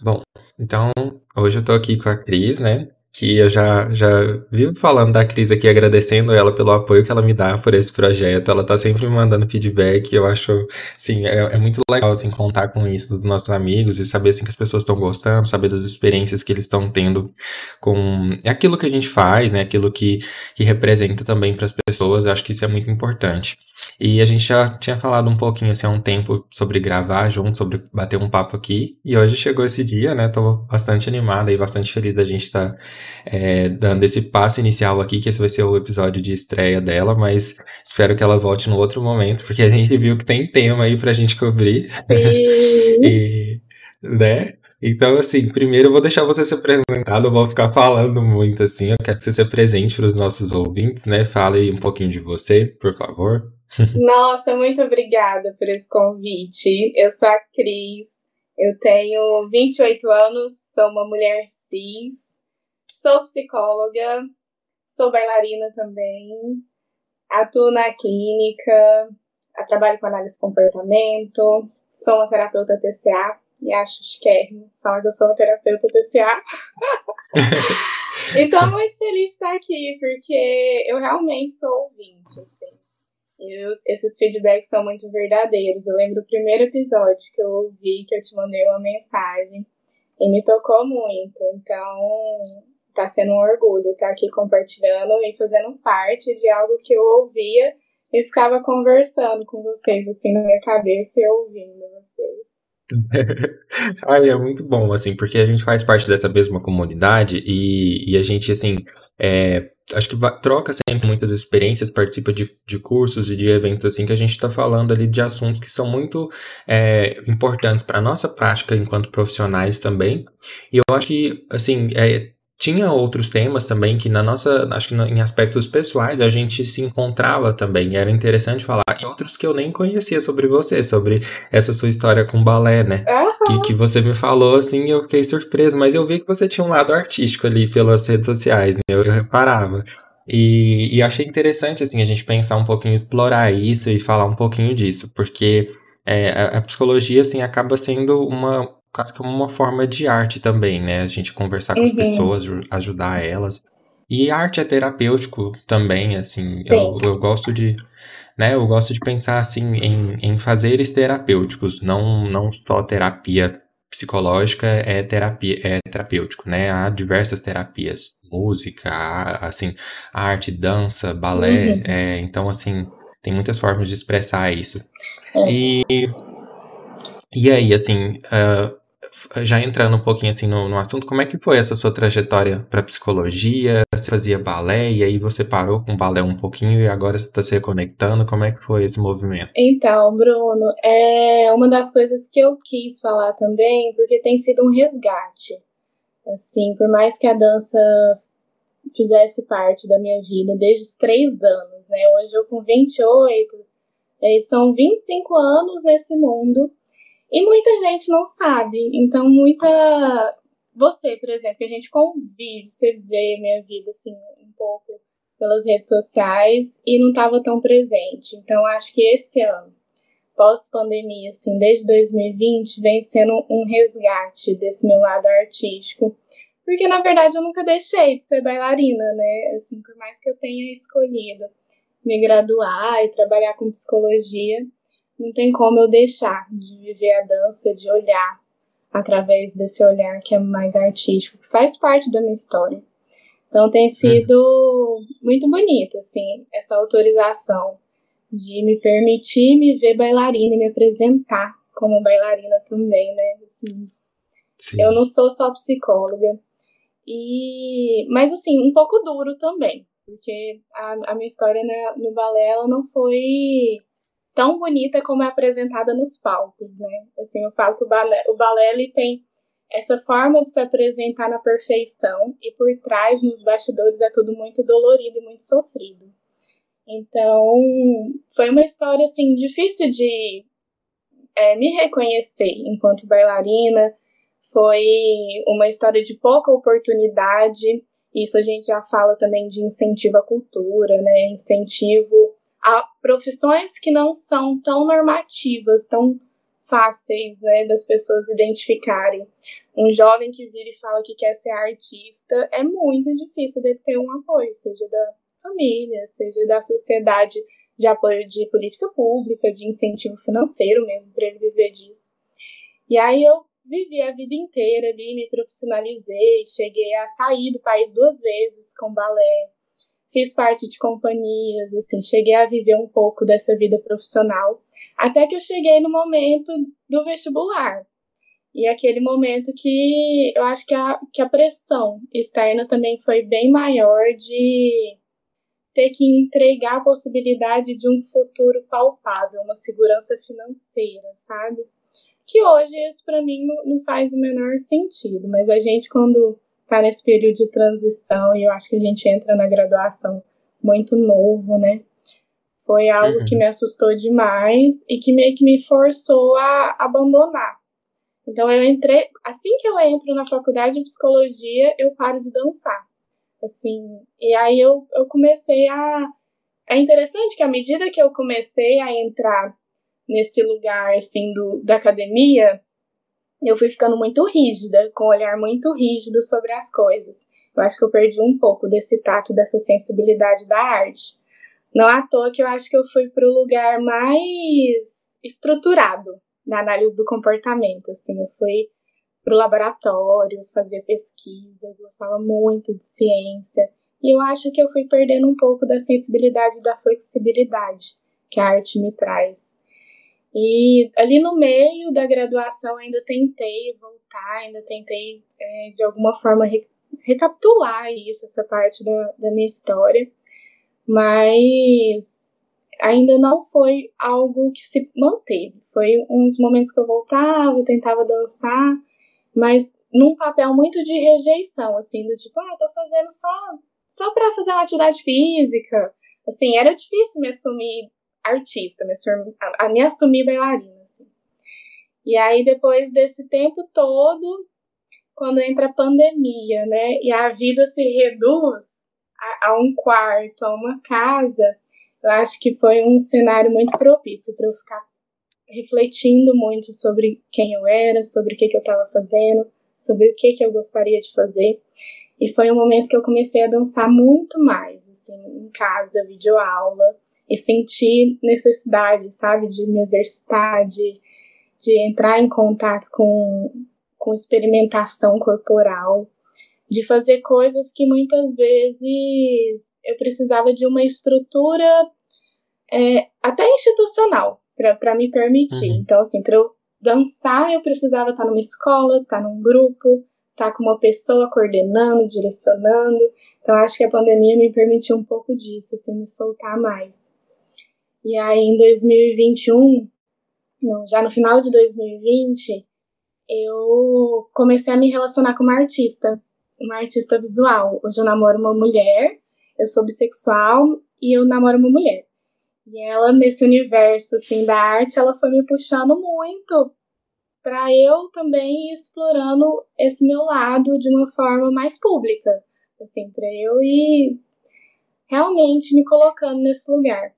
Bom, então hoje eu tô aqui com a Cris, né? Que eu já, já vivo falando da Cris aqui, agradecendo ela pelo apoio que ela me dá por esse projeto. Ela tá sempre me mandando feedback. Eu acho, assim, é, é muito legal, assim, contar com isso dos nossos amigos e saber, assim, que as pessoas estão gostando, saber das experiências que eles estão tendo com aquilo que a gente faz, né? Aquilo que, que representa também para as pessoas. Eu acho que isso é muito importante. E a gente já tinha falado um pouquinho assim há um tempo sobre gravar junto, sobre bater um papo aqui. E hoje chegou esse dia, né? Tô bastante animada e bastante feliz da gente estar tá, é, dando esse passo inicial aqui, que esse vai ser o episódio de estreia dela, mas espero que ela volte no outro momento, porque a gente viu que tem tema aí pra gente cobrir. e, né? Então, assim, primeiro eu vou deixar você se apresentar, não vou ficar falando muito assim, eu quero que você se apresente para os nossos ouvintes, né? Fale um pouquinho de você, por favor. Nossa, muito obrigada por esse convite. Eu sou a Cris, eu tenho 28 anos, sou uma mulher cis, sou psicóloga, sou bailarina também, atuo na clínica, trabalho com análise de comportamento, sou uma terapeuta TCA e acho chiquérrimo falar que eu sou uma terapeuta TCA. e tô muito feliz de estar aqui, porque eu realmente sou ouvinte, assim. E os, esses feedbacks são muito verdadeiros. Eu lembro o primeiro episódio que eu ouvi, que eu te mandei uma mensagem, e me tocou muito. Então, tá sendo um orgulho estar aqui compartilhando e fazendo parte de algo que eu ouvia e ficava conversando com vocês, assim, na minha cabeça e ouvindo vocês. Ai, é muito bom, assim, porque a gente faz parte dessa mesma comunidade e, e a gente, assim, é, acho que troca sempre muitas experiências, participa de, de cursos e de eventos assim que a gente está falando ali de assuntos que são muito é, importantes para a nossa prática enquanto profissionais também. E eu acho que, assim, é, tinha outros temas também que na nossa, acho que em aspectos pessoais a gente se encontrava também, e era interessante falar, e outros que eu nem conhecia sobre você, sobre essa sua história com balé, né? Uhum. Que, que você me falou assim, e eu fiquei surpreso, mas eu vi que você tinha um lado artístico ali pelas redes sociais, né? eu, eu reparava. E, e achei interessante, assim, a gente pensar um pouquinho, explorar isso e falar um pouquinho disso, porque é, a, a psicologia, assim, acaba sendo uma, quase que uma forma de arte também, né? A gente conversar com uhum. as pessoas, ajudar elas. E arte é terapêutico também, assim. Eu, eu, gosto de. Né, eu gosto de pensar assim em, em fazeres terapêuticos, não, não só terapia psicológica é terapia é terapêutico, né? Há diversas terapias, música, assim, arte, dança, balé, uhum. é, então assim tem muitas formas de expressar isso. É. E e aí, assim, uh, já entrando um pouquinho assim no, no assunto, como é que foi essa sua trajetória para psicologia? Você fazia balé e aí você parou com balé um pouquinho e agora está se reconectando? Como é que foi esse movimento? Então, Bruno, é uma das coisas que eu quis falar também, porque tem sido um resgate. Assim, por mais que a dança fizesse parte da minha vida desde os três anos, né? Hoje eu com 28, é, são 25 anos nesse mundo e muita gente não sabe. Então, muita. Você, por exemplo, que a gente convive, você vê minha vida assim um pouco pelas redes sociais e não estava tão presente. Então, acho que esse ano, pós-pandemia, assim, desde 2020, vem sendo um resgate desse meu lado artístico. Porque, na verdade, eu nunca deixei de ser bailarina, né? Assim, por mais que eu tenha escolhido me graduar e trabalhar com psicologia, não tem como eu deixar de viver a dança, de olhar através desse olhar que é mais artístico, que faz parte da minha história. Então tem sido muito bonito, assim, essa autorização de me permitir me ver bailarina e me apresentar como bailarina também, né? Assim, eu não sou só psicóloga. E, mas assim, um pouco duro também, porque a, a minha história né, no balé ela não foi tão bonita como é apresentada nos palcos, né? Assim, eu falo que o balé, o balé ele tem essa forma de se apresentar na perfeição e por trás, nos bastidores, é tudo muito dolorido e muito sofrido. Então, foi uma história, assim, difícil de é, me reconhecer enquanto bailarina. Foi uma história de pouca oportunidade. Isso a gente já fala também de incentivo à cultura, né? Incentivo a profissões que não são tão normativas, tão fáceis né, das pessoas identificarem. um jovem que vira e fala que quer ser artista, é muito difícil de ter um apoio, seja da família, seja da sociedade de apoio de política pública, de incentivo financeiro mesmo para ele viver disso. E aí eu vivi a vida inteira ali, me profissionalizei, cheguei a sair do país duas vezes com balé, fiz parte de companhias, assim, cheguei a viver um pouco dessa vida profissional, até que eu cheguei no momento do vestibular. E aquele momento que eu acho que a, que a pressão externa também foi bem maior de ter que entregar a possibilidade de um futuro palpável, uma segurança financeira, sabe? Que hoje isso para mim não, não faz o menor sentido, mas a gente quando tá nesse período de transição e eu acho que a gente entra na graduação muito novo, né? Foi algo uhum. que me assustou demais e que meio que me forçou a abandonar. Então eu entrei, assim que eu entro na faculdade de psicologia, eu paro de dançar. Assim, e aí eu, eu comecei a é interessante que à medida que eu comecei a entrar nesse lugar assim do, da academia, eu fui ficando muito rígida, com um olhar muito rígido sobre as coisas. Eu acho que eu perdi um pouco desse tato, dessa sensibilidade da arte. Não à toa que eu acho que eu fui para o lugar mais estruturado na análise do comportamento. Assim, eu fui para o laboratório, fazia pesquisa, eu gostava muito de ciência. E eu acho que eu fui perdendo um pouco da sensibilidade e da flexibilidade que a arte me traz. E ali no meio da graduação ainda tentei voltar, ainda tentei é, de alguma forma re recapitular isso, essa parte da, da minha história, mas ainda não foi algo que se manteve. Foi uns momentos que eu voltava, tentava dançar, mas num papel muito de rejeição, assim, do tipo, ah, tô fazendo só, só pra fazer uma atividade física. Assim, era difícil me assumir artista, me a, a me assumir bailarina. Assim. E aí, depois desse tempo todo, quando entra a pandemia, né, e a vida se reduz a, a um quarto, a uma casa, eu acho que foi um cenário muito propício para eu ficar refletindo muito sobre quem eu era, sobre o que, que eu estava fazendo, sobre o que, que eu gostaria de fazer. E foi um momento que eu comecei a dançar muito mais, assim, em casa, videoaula, e sentir necessidade, sabe, de me exercitar, de, de entrar em contato com, com experimentação corporal, de fazer coisas que muitas vezes eu precisava de uma estrutura é, até institucional para me permitir. Uhum. Então, assim, para eu dançar, eu precisava estar numa escola, estar num grupo, estar com uma pessoa coordenando, direcionando. Então, acho que a pandemia me permitiu um pouco disso, assim, me soltar mais. E aí, em 2021, não, já no final de 2020, eu comecei a me relacionar com uma artista, uma artista visual. Hoje eu namoro uma mulher, eu sou bissexual e eu namoro uma mulher. E ela, nesse universo, assim, da arte, ela foi me puxando muito para eu também ir explorando esse meu lado de uma forma mais pública, assim, para eu ir realmente me colocando nesse lugar.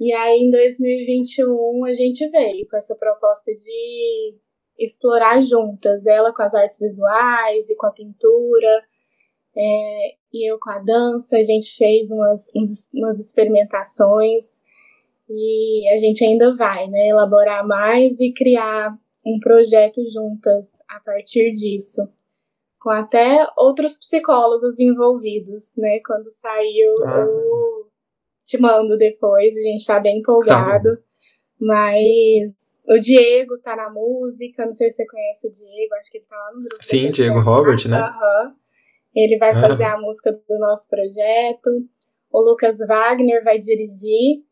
E aí, em 2021, a gente veio com essa proposta de explorar juntas, ela com as artes visuais e com a pintura, é, e eu com a dança. A gente fez umas, umas experimentações e a gente ainda vai, né, elaborar mais e criar um projeto juntas a partir disso, com até outros psicólogos envolvidos, né? Quando saiu, ah. eu te mando depois, a gente tá bem empolgado. Tá mas o Diego tá na música, não sei se você conhece o Diego, acho que ele tá lá no grupo. Sim, Diego Robert, né? Uhum. Ele vai ah. fazer a música do nosso projeto. O Lucas Wagner vai dirigir.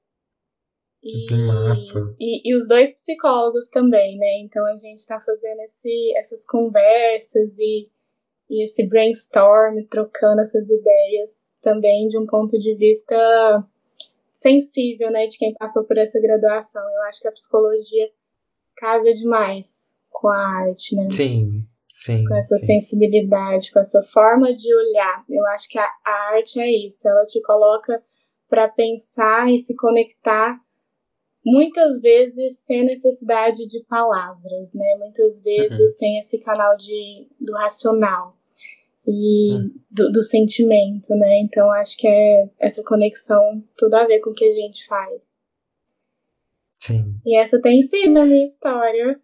E, que massa. E, e, os dois psicólogos também, né? Então a gente tá fazendo esse, essas conversas e, e esse brainstorm, trocando essas ideias também de um ponto de vista sensível, né, de quem passou por essa graduação. Eu acho que a psicologia casa demais com a arte, né? Sim, sim. Com essa sim. sensibilidade, com essa forma de olhar. Eu acho que a, a arte é isso, ela te coloca para pensar e se conectar muitas vezes sem necessidade de palavras, né? Muitas vezes uhum. sem esse canal de, do racional e do, do, sentimento, né? Então acho que é essa conexão tudo a ver com o que a gente faz. Sim. E essa tem sido a minha história.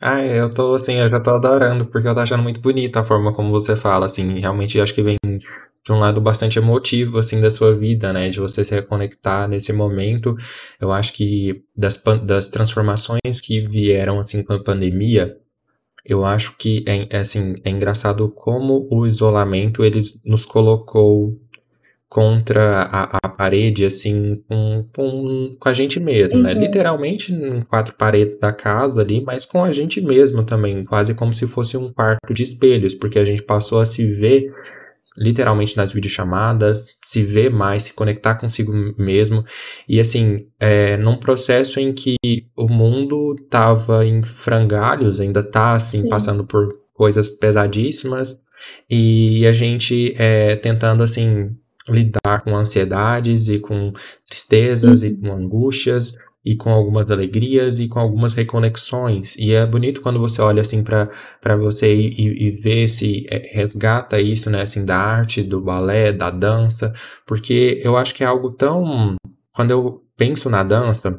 Ah, eu tô assim, eu já tô adorando, porque eu tô achando muito bonita a forma como você fala, assim, realmente acho que vem de um lado bastante emotivo, assim, da sua vida, né, de você se reconectar nesse momento. Eu acho que das, das transformações que vieram, assim, com a pandemia, eu acho que é, é, assim, é engraçado como o isolamento, ele nos colocou contra a, a parede, assim, com, com, com a gente mesmo, né? uhum. né? Literalmente em quatro paredes da casa ali, mas com a gente mesmo também, quase como se fosse um quarto de espelhos, porque a gente passou a se ver literalmente nas videochamadas, se ver mais, se conectar consigo mesmo. E assim, é, num processo em que o mundo tava em frangalhos, ainda tá assim, Sim. passando por coisas pesadíssimas, e a gente é, tentando assim lidar com ansiedades e com tristezas uhum. e com angústias e com algumas alegrias e com algumas reconexões. E é bonito quando você olha assim para você e, e, vê se é, resgata isso, né, assim, da arte, do balé, da dança, porque eu acho que é algo tão. Quando eu penso na dança,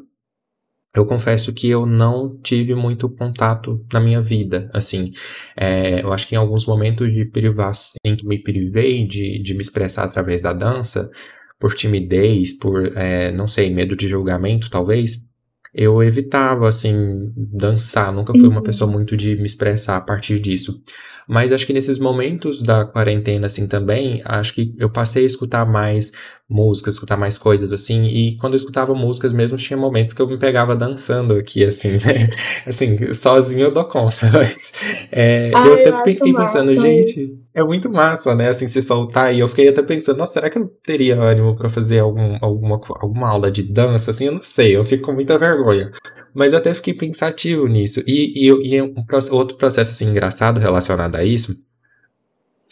eu confesso que eu não tive muito contato na minha vida, assim, é, eu acho que em alguns momentos de privação, em que me privei de, de me expressar através da dança, por timidez, por, é, não sei, medo de julgamento, talvez, eu evitava, assim, dançar, nunca fui uma uhum. pessoa muito de me expressar a partir disso. Mas acho que nesses momentos da quarentena, assim, também, acho que eu passei a escutar mais músicas, escutar mais coisas, assim, e quando eu escutava músicas mesmo, tinha momentos que eu me pegava dançando aqui, assim, né? Assim, sozinho eu dou conta, mas é, Ai, eu até eu fiquei pensando, gente, é muito massa, né, assim, se soltar, e eu fiquei até pensando, nossa, será que eu teria ânimo para fazer algum, alguma, alguma aula de dança, assim, eu não sei, eu fico com muita vergonha. Mas eu até fiquei pensativo nisso. E, e, e um outro processo assim engraçado relacionado a isso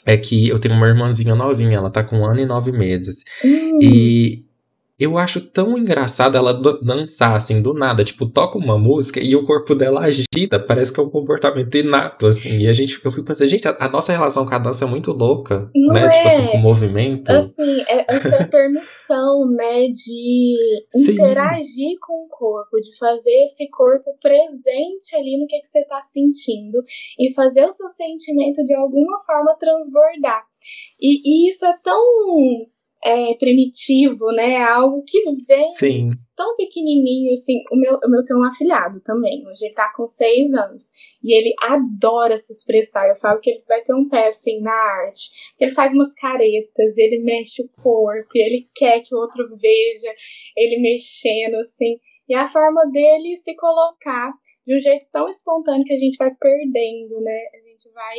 é que eu tenho uma irmãzinha novinha, ela tá com um ano e nove meses. Hum. E eu acho tão engraçado ela dançar assim do nada, tipo, toca uma música e o corpo dela agita, parece que é um comportamento inato, assim. E a gente, eu fico pensando, gente, a, a nossa relação com a dança é muito louca, Não né? É. Tipo assim, com o movimento. Assim, é essa permissão, né, de interagir com o corpo, de fazer esse corpo presente ali no que, que você tá sentindo e fazer o seu sentimento de alguma forma transbordar. E, e isso é tão é, primitivo, né? Algo que vem Sim. tão pequenininho, assim. O meu, o meu tem um afilhado também. Hoje ele tá com seis anos. E ele adora se expressar. Eu falo que ele vai ter um pé, assim, na arte. Ele faz umas caretas, ele mexe o corpo, ele quer que o outro veja ele mexendo, assim. E a forma dele se colocar de um jeito tão espontâneo que a gente vai perdendo, né? A gente vai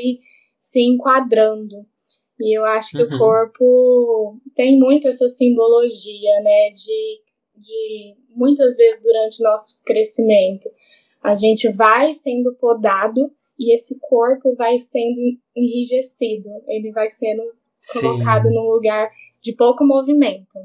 se enquadrando. E eu acho que uhum. o corpo tem muito essa simbologia, né? De, de muitas vezes durante o nosso crescimento, a gente vai sendo podado e esse corpo vai sendo enrijecido, ele vai sendo colocado Sim. num lugar de pouco movimento,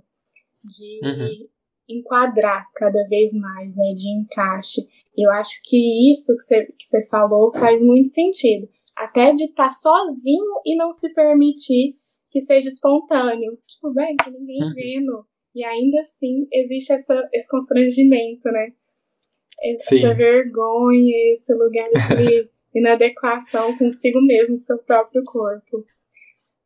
de uhum. enquadrar cada vez mais, né? De encaixe. Eu acho que isso que você, que você falou faz muito sentido até de estar tá sozinho e não se permitir que seja espontâneo. Tipo, bem, tem ninguém uhum. vendo. E ainda assim existe essa, esse constrangimento, né? Essa Sim. vergonha, esse lugar de inadequação consigo mesmo, com seu próprio corpo.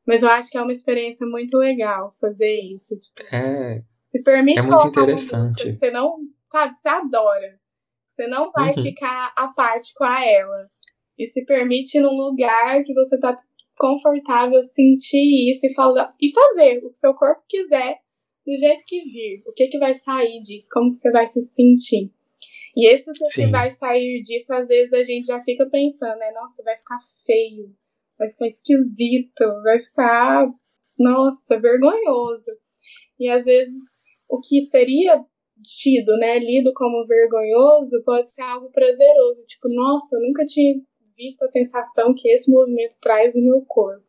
Mas eu acho que é uma experiência muito legal fazer isso. Tipo, é, se permite é muito interessante. Você não, sabe, você adora. Você não vai uhum. ficar à parte com a ela e se permite num lugar que você tá confortável sentir isso e falar e fazer o que seu corpo quiser do jeito que vir. O que que vai sair disso? Como que você vai se sentir? E esse o que vai sair disso, às vezes a gente já fica pensando, né? Nossa, vai ficar feio, vai ficar esquisito, vai ficar, nossa, vergonhoso. E às vezes o que seria tido, né, lido como vergonhoso, pode ser algo prazeroso. Tipo, nossa, eu nunca tinha visto a sensação que esse movimento traz no meu corpo.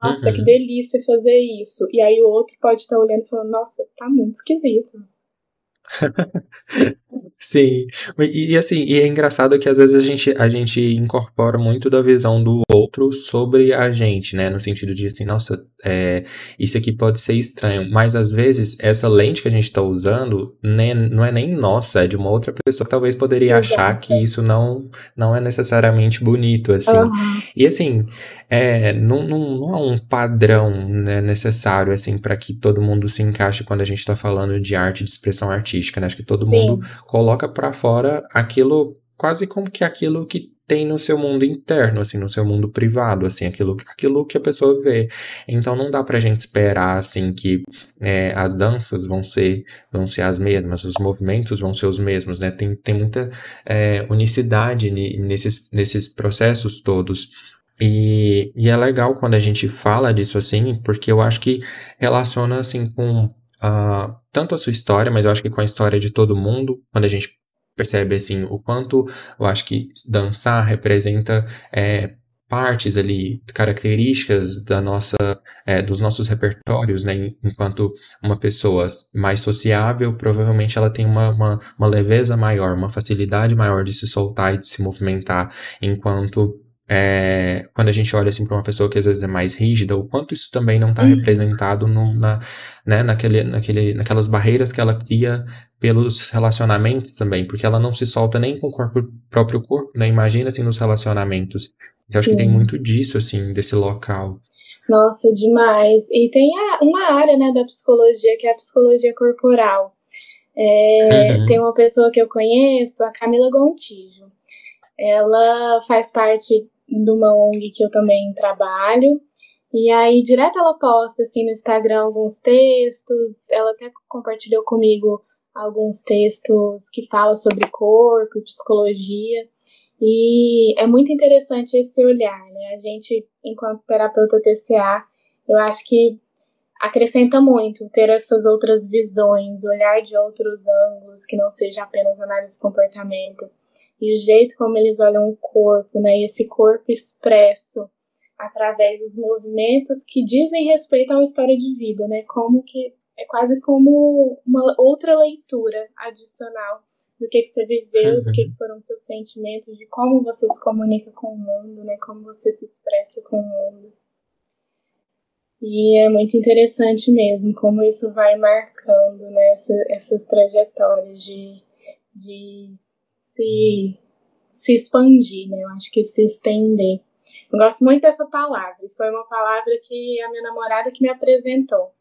Nossa, uhum. que delícia fazer isso. E aí o outro pode estar olhando e falando, nossa, tá muito esquisito. Sim, e, e, assim, e é engraçado que às vezes a gente, a gente incorpora muito da visão do outro sobre a gente, né? No sentido de assim, nossa, é, isso aqui pode ser estranho, mas às vezes essa lente que a gente está usando nem, não é nem nossa, é de uma outra pessoa que talvez poderia Exato. achar que isso não, não é necessariamente bonito, assim. Uhum. E assim, é, não, não, não é um padrão né, necessário, assim, para que todo mundo se encaixe quando a gente está falando de arte, de expressão artística, né? Acho que todo Sim. mundo coloca para fora aquilo, quase como que aquilo que tem no seu mundo interno, assim, no seu mundo privado, assim, aquilo, aquilo que a pessoa vê. Então não dá pra gente esperar, assim, que é, as danças vão ser, vão ser as mesmas, os movimentos vão ser os mesmos, né? Tem, tem muita é, unicidade nesses, nesses processos todos. E, e é legal quando a gente fala disso assim, porque eu acho que relaciona, assim, com uh, tanto a sua história, mas eu acho que com a história de todo mundo, quando a gente percebe assim o quanto eu acho que dançar representa é, partes ali, características da nossa, é, dos nossos repertórios, né? Enquanto uma pessoa mais sociável, provavelmente ela tem uma, uma, uma leveza maior, uma facilidade maior de se soltar e de se movimentar, enquanto é, quando a gente olha assim para uma pessoa que às vezes é mais rígida, o quanto isso também não está uhum. representado no, na, né, naquele, naquele, naquelas barreiras que ela cria pelos relacionamentos também, porque ela não se solta nem com o corpo, próprio corpo, né? Imagina assim nos relacionamentos. Eu acho Sim. que tem muito disso, assim, desse local. Nossa, demais. E tem a, uma área, né, da psicologia que é a psicologia corporal. É, uhum. Tem uma pessoa que eu conheço, a Camila Gontijo. Ela faz parte de uma ONG que eu também trabalho. E aí, direto ela posta, assim, no Instagram alguns textos. Ela até compartilhou comigo alguns textos que falam sobre corpo e psicologia. E é muito interessante esse olhar, né? A gente, enquanto terapeuta TCA, eu acho que acrescenta muito ter essas outras visões, olhar de outros ângulos, que não seja apenas análise de comportamento. E o jeito como eles olham o corpo, né? E esse corpo expresso através dos movimentos que dizem respeito a uma história de vida, né? Como que é quase como uma outra leitura adicional do que, que você viveu, uhum. do que, que foram seus sentimentos, de como você se comunica com o mundo, né? Como você se expressa com o mundo. E é muito interessante mesmo como isso vai marcando né, essa, essas trajetórias de, de se, se expandir, né? Eu acho que se estender. Eu gosto muito dessa palavra. Foi uma palavra que a minha namorada que me apresentou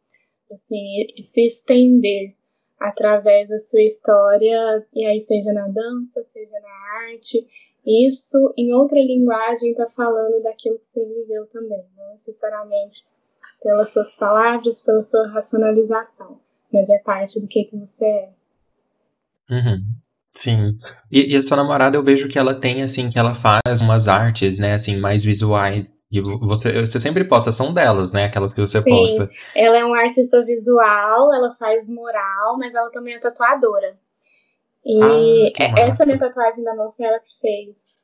assim, se estender através da sua história, e aí seja na dança, seja na arte, isso em outra linguagem está falando daquilo que você viveu também, não necessariamente pelas suas palavras, pela sua racionalização, mas é parte do que, que você é. Uhum. Sim. E, e, a sua namorada, eu vejo que ela tem, assim, que ela faz umas artes, né, assim, mais visuais e você, você sempre posta, são delas, né? Aquelas que você Sim. posta. Ela é uma artista visual, ela faz mural, mas ela também é tatuadora. E ah, essa minha tatuagem da mão foi ela que fez.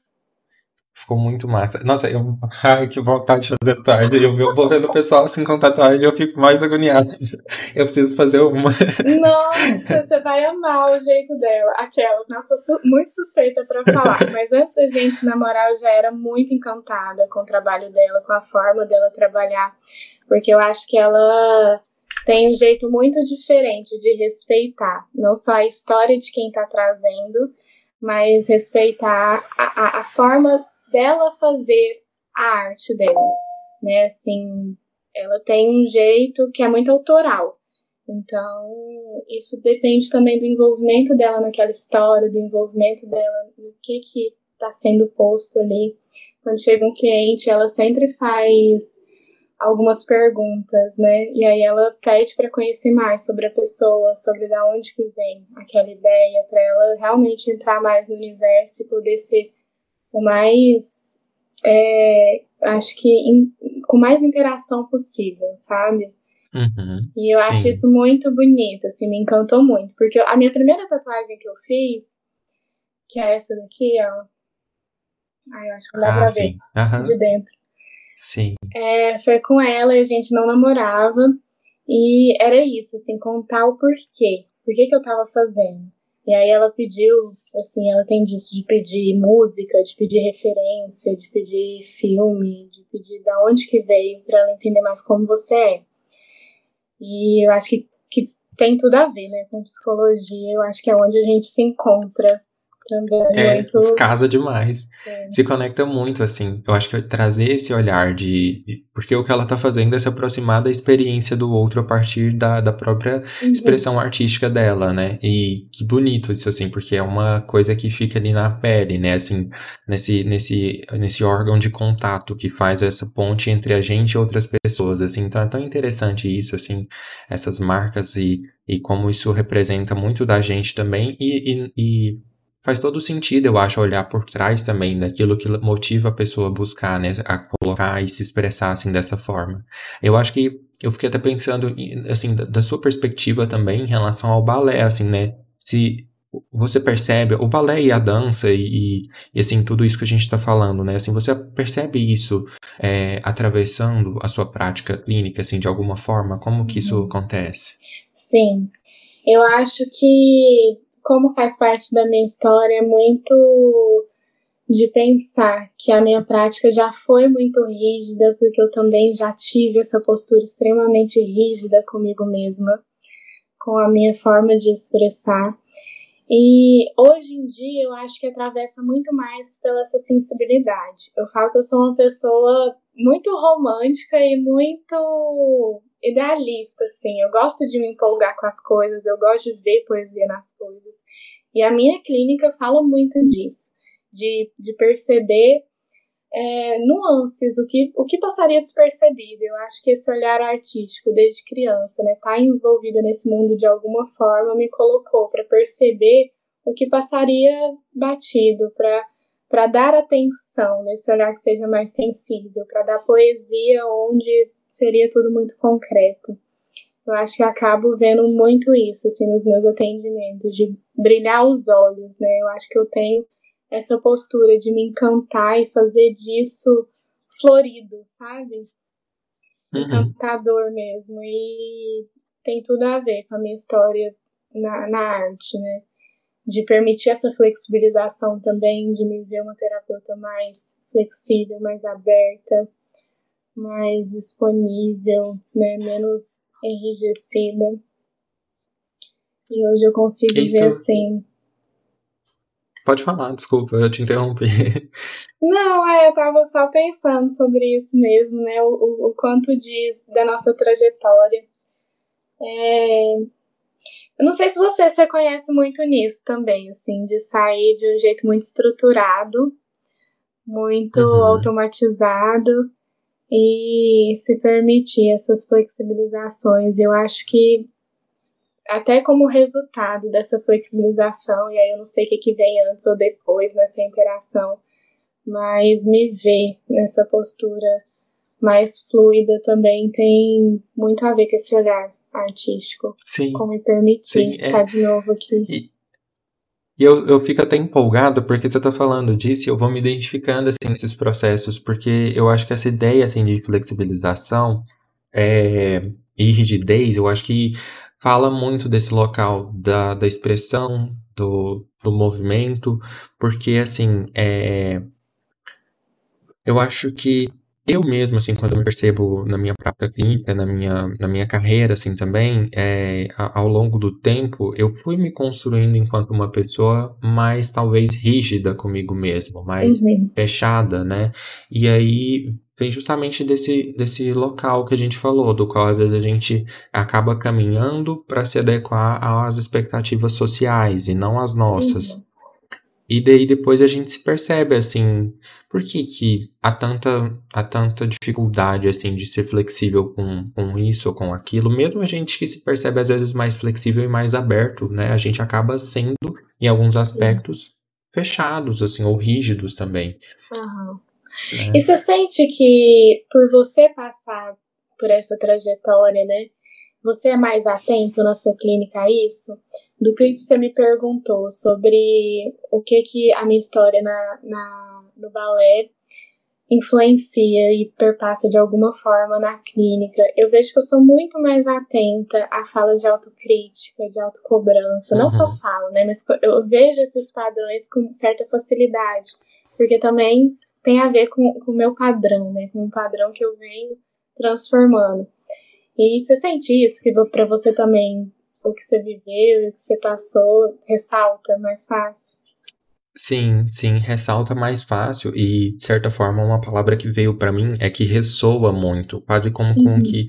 Ficou muito massa. Nossa, eu. Ai, que vontade de fazer tatuagem. Eu, eu vou vendo o pessoal assim com tatuagem e eu fico mais agoniado. Eu preciso fazer uma. Nossa, você vai amar o jeito dela. Aquelas, nossa, sou muito suspeita para falar. Mas antes da gente namorar, eu já era muito encantada com o trabalho dela, com a forma dela trabalhar. Porque eu acho que ela tem um jeito muito diferente de respeitar não só a história de quem está trazendo, mas respeitar a, a, a forma dela fazer a arte dela, né? Assim, ela tem um jeito que é muito autoral. Então, isso depende também do envolvimento dela naquela história, do envolvimento dela no que que está sendo posto ali. Quando chega um cliente, ela sempre faz algumas perguntas, né? E aí ela pede para conhecer mais sobre a pessoa, sobre da onde que vem aquela ideia, para ela realmente entrar mais no universo e poder ser o mais, é, acho que in, com mais interação possível, sabe? Uhum, e eu sim. acho isso muito bonito, assim, me encantou muito, porque a minha primeira tatuagem que eu fiz, que é essa daqui, ó, ai, eu acho que dá ah, pra ver uhum. de dentro. Sim. É, foi com ela e a gente não namorava. E era isso, assim, contar o porquê Por que, que eu estava fazendo? E aí ela pediu, assim, ela tem disso de pedir música, de pedir referência, de pedir filme, de pedir da onde que veio, para ela entender mais como você é. E eu acho que, que tem tudo a ver, né, com psicologia. Eu acho que é onde a gente se encontra também é, muito... casa demais. É. Se conecta muito, assim. Eu acho que trazer esse olhar de. Porque o que ela tá fazendo é se aproximar da experiência do outro a partir da, da própria uhum. expressão artística dela, né? E que bonito isso, assim, porque é uma coisa que fica ali na pele, né? Assim, nesse, nesse, nesse órgão de contato que faz essa ponte entre a gente e outras pessoas, assim. Então é tão interessante isso, assim, essas marcas e, e como isso representa muito da gente também. e, e, e faz todo sentido, eu acho, olhar por trás também daquilo que motiva a pessoa a buscar, né, a colocar e se expressar assim dessa forma. Eu acho que eu fiquei até pensando, assim, da sua perspectiva também em relação ao balé, assim, né, se você percebe o balé e a dança e, e assim tudo isso que a gente está falando, né? Assim, você percebe isso é, atravessando a sua prática clínica, assim, de alguma forma? Como que isso uhum. acontece? Sim, eu acho que como faz parte da minha história, é muito de pensar que a minha prática já foi muito rígida, porque eu também já tive essa postura extremamente rígida comigo mesma, com a minha forma de expressar. E hoje em dia eu acho que atravessa muito mais pela essa sensibilidade. Eu falo que eu sou uma pessoa muito romântica e muito idealista, assim. Eu gosto de me empolgar com as coisas, eu gosto de ver poesia nas coisas. E a minha clínica fala muito disso, de, de perceber é, nuances, o que, o que passaria despercebido. Eu acho que esse olhar artístico desde criança, né, tá envolvida nesse mundo de alguma forma, me colocou para perceber o que passaria batido, para dar atenção nesse olhar que seja mais sensível, para dar poesia onde seria tudo muito concreto. Eu acho que acabo vendo muito isso, assim, nos meus atendimentos, de brilhar os olhos, né? Eu acho que eu tenho essa postura de me encantar e fazer disso florido, sabe? Uhum. Encantador mesmo. E tem tudo a ver com a minha história na, na arte, né? De permitir essa flexibilização também, de me ver uma terapeuta mais flexível, mais aberta mais disponível, né, menos enrijecida. E hoje eu consigo Isso. ver assim. Pode falar, desculpa, eu te interrompi. Não, é, eu tava só pensando sobre isso mesmo, né? O, o, o quanto diz da nossa trajetória. É, eu não sei se você se conhece muito nisso também, assim, de sair de um jeito muito estruturado, muito uhum. automatizado e se permitir essas flexibilizações. Eu acho que até como resultado dessa flexibilização, e aí eu não sei o que, que vem antes ou depois nessa interação, mas me ver nessa postura mais fluida também tem muito a ver com esse olhar artístico. Sim. Como me permitir estar é. de novo aqui. E, e eu, eu fico até empolgado porque você está falando disso e eu vou me identificando assim nesses processos, porque eu acho que essa ideia assim de flexibilização é, e rigidez, eu acho que fala muito desse local da, da expressão, do, do movimento, porque assim, é, eu acho que eu mesmo, assim, quando eu me percebo na minha própria clínica, na minha, na minha carreira, assim, também, é, ao longo do tempo, eu fui me construindo enquanto uma pessoa mais, talvez, rígida comigo mesmo, mais uhum. fechada, né? E aí vem justamente desse, desse local que a gente falou, do qual às vezes a gente acaba caminhando para se adequar às expectativas sociais e não às nossas. Uhum. E daí depois a gente se percebe assim, por que, que há, tanta, há tanta dificuldade assim de ser flexível com, com isso ou com aquilo, mesmo a gente que se percebe às vezes mais flexível e mais aberto, né? A gente acaba sendo, em alguns aspectos, fechados, assim, ou rígidos também. Uhum. Né? E você sente que por você passar por essa trajetória, né? Você é mais atento na sua clínica a isso? Do que você me perguntou sobre o que que a minha história na, na no balé influencia e perpassa de alguma forma na clínica. Eu vejo que eu sou muito mais atenta à fala de autocrítica, de autocobrança. Uhum. Não só uhum. falo, né? Mas eu vejo esses padrões com certa facilidade. Porque também tem a ver com o meu padrão, né? Com o padrão que eu venho transformando. E você sente isso, que para você também o que você viveu, o que você passou, ressalta mais fácil? Sim, sim, ressalta mais fácil e, de certa forma, uma palavra que veio para mim é que ressoa muito, quase como com uhum. que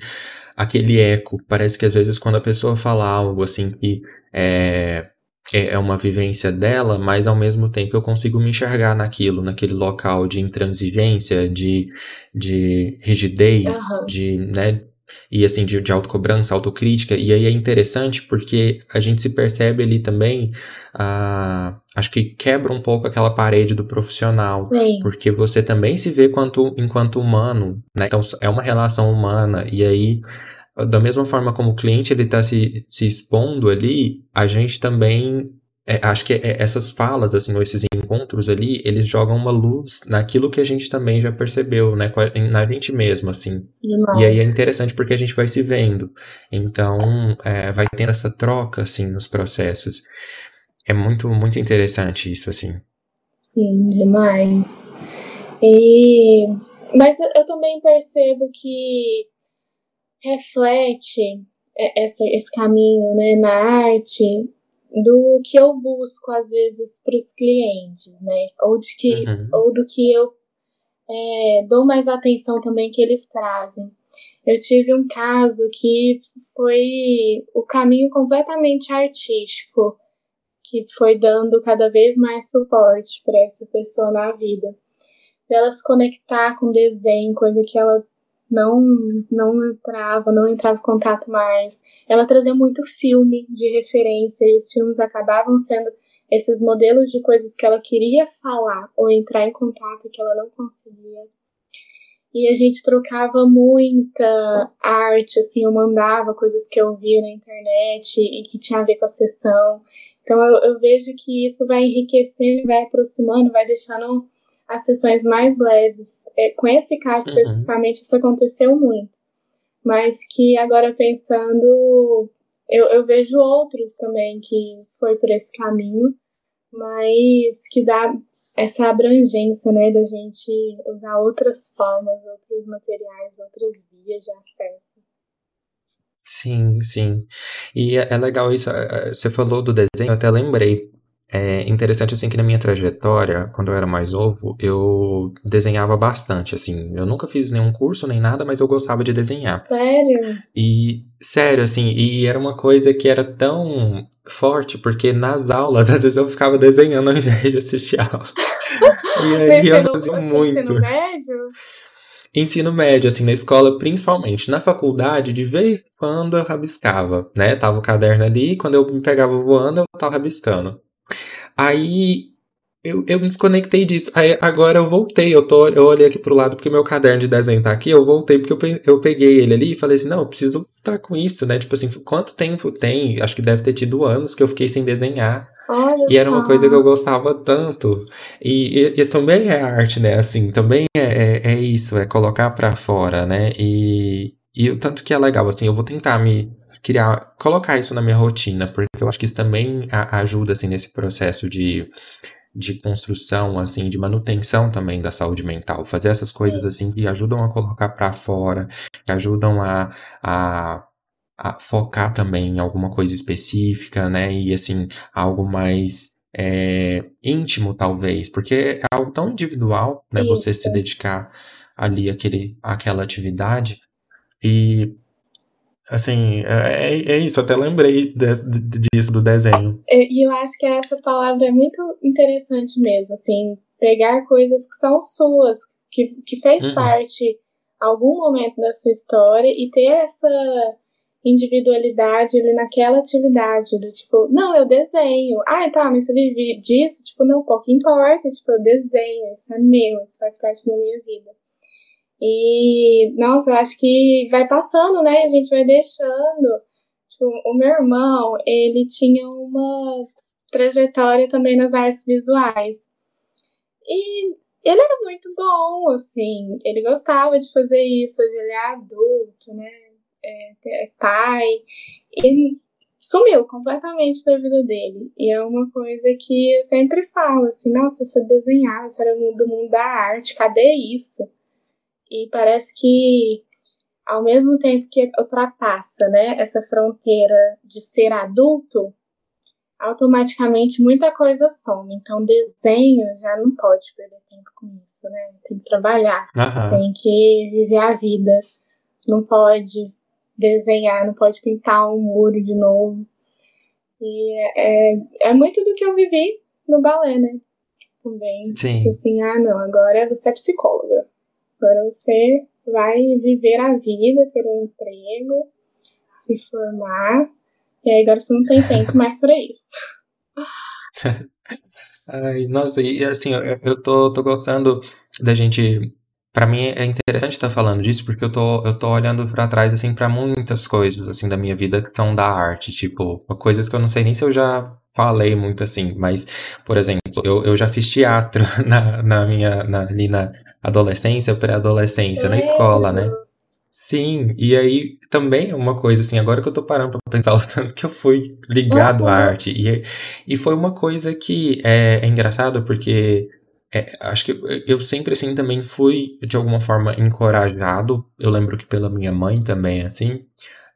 aquele eco. Parece que às vezes quando a pessoa fala algo assim que é, é, é uma vivência dela, mas ao mesmo tempo eu consigo me enxergar naquilo, naquele local de intransigência, de, de rigidez, uhum. de, né, e assim, de, de autocobrança, autocrítica, e aí é interessante porque a gente se percebe ali também, ah, acho que quebra um pouco aquela parede do profissional, Sim. porque você também se vê quanto, enquanto humano, né? Então é uma relação humana, e aí da mesma forma como o cliente ele está se, se expondo ali, a gente também é, acho que é, essas falas, assim, ou esses encontros ali, eles jogam uma luz naquilo que a gente também já percebeu, né, na gente mesmo, assim. Demais. E aí é interessante porque a gente vai se vendo. Então, é, vai tendo essa troca, assim, nos processos. É muito, muito interessante isso, assim. Sim, demais. E... Mas eu também percebo que reflete essa, esse caminho, né, na arte, do que eu busco às vezes para os clientes, né? Ou de que uhum. ou do que eu é, dou mais atenção também que eles trazem. Eu tive um caso que foi o caminho completamente artístico, que foi dando cada vez mais suporte para essa pessoa na vida. Dela se conectar com desenho, coisa que ela não não entrava, não entrava em contato mais. Ela trazia muito filme de referência e os filmes acabavam sendo esses modelos de coisas que ela queria falar ou entrar em contato que ela não conseguia. E a gente trocava muita arte, assim, eu mandava coisas que eu via na internet e que tinha a ver com a sessão. Então eu, eu vejo que isso vai enriquecendo, vai aproximando, vai deixando as sessões mais leves. É, com esse caso uhum. especificamente, isso aconteceu muito. Mas que agora pensando, eu, eu vejo outros também que foi por esse caminho, mas que dá essa abrangência, né, da gente usar outras formas, outros materiais, outras vias de acesso. Sim, sim. E é, é legal isso. É, você falou do desenho, eu até lembrei. É interessante, assim, que na minha trajetória, quando eu era mais novo, eu desenhava bastante, assim. Eu nunca fiz nenhum curso nem nada, mas eu gostava de desenhar. Sério? E, sério, assim, e era uma coisa que era tão forte, porque nas aulas, às vezes eu ficava desenhando ao invés de assistir aula. e aí eu fazia muito. Ensino médio? Ensino médio, assim, na escola, principalmente. Na faculdade, de vez em quando eu rabiscava, né? Tava o caderno ali, quando eu me pegava voando, eu tava rabiscando. Aí eu, eu me desconectei disso. Aí agora eu voltei, eu, tô, eu olhei aqui pro lado porque meu caderno de desenho tá aqui, eu voltei porque eu, eu peguei ele ali e falei assim, não, eu preciso estar tá com isso, né? Tipo assim, quanto tempo tem? Acho que deve ter tido anos que eu fiquei sem desenhar. Olha e era uma coisa que eu gostava tanto. E, e, e também é arte, né? Assim, também é, é, é isso, é colocar para fora, né? E, e o tanto que é legal, assim, eu vou tentar me criar, colocar isso na minha rotina, porque eu acho que isso também ajuda, assim, nesse processo de, de construção, assim, de manutenção também da saúde mental. Fazer essas coisas, assim, que ajudam a colocar para fora, que ajudam a, a, a, focar também em alguma coisa específica, né, e, assim, algo mais é, íntimo, talvez, porque é algo tão individual, né, isso. você se dedicar ali àquele, àquela atividade, e Assim, é, é isso, até lembrei de, de, disso do desenho. É, e eu acho que essa palavra é muito interessante mesmo, assim, pegar coisas que são suas, que, que fez uhum. parte algum momento da sua história e ter essa individualidade ali naquela atividade, do tipo, não, eu desenho. Ah, tá, mas você vive disso? Tipo, não, pouco importa, tipo, eu desenho, isso é meu, isso faz parte da minha vida. E, nossa, eu acho que vai passando, né? A gente vai deixando. Tipo, o meu irmão, ele tinha uma trajetória também nas artes visuais. E ele era muito bom, assim, ele gostava de fazer isso, hoje ele é adulto, né? É, é pai, e sumiu completamente da vida dele. E é uma coisa que eu sempre falo, assim, nossa, você desenhava, você era do mundo da arte, cadê isso? E parece que ao mesmo tempo que ultrapassa, né, essa fronteira de ser adulto, automaticamente muita coisa some. Então, desenho já não pode perder tempo com isso, né? Tem que trabalhar, uhum. tem que viver a vida. Não pode desenhar, não pode pintar um muro de novo. E é, é muito do que eu vivi no balé, né? Também. Sim. Tipo assim, ah, não, agora você é psicóloga. Agora você vai viver a vida, ter um emprego, se formar e aí agora você não tem tempo mais pra isso. Ai, nossa, e assim, eu, eu tô, tô gostando da gente. Pra mim é interessante estar falando disso, porque eu tô, eu tô olhando para trás, assim, para muitas coisas, assim, da minha vida que são da arte, tipo, coisas que eu não sei nem se eu já falei muito assim, mas, por exemplo, eu, eu já fiz teatro na, na minha, na, ali na adolescência, pré-adolescência, na escola, né? Sim, e aí também é uma coisa assim, agora que eu tô parando pra pensar o tanto que eu fui ligado uhum. à arte. E, e foi uma coisa que é, é engraçado porque é, acho que eu sempre assim também fui de alguma forma encorajado. Eu lembro que pela minha mãe também, assim.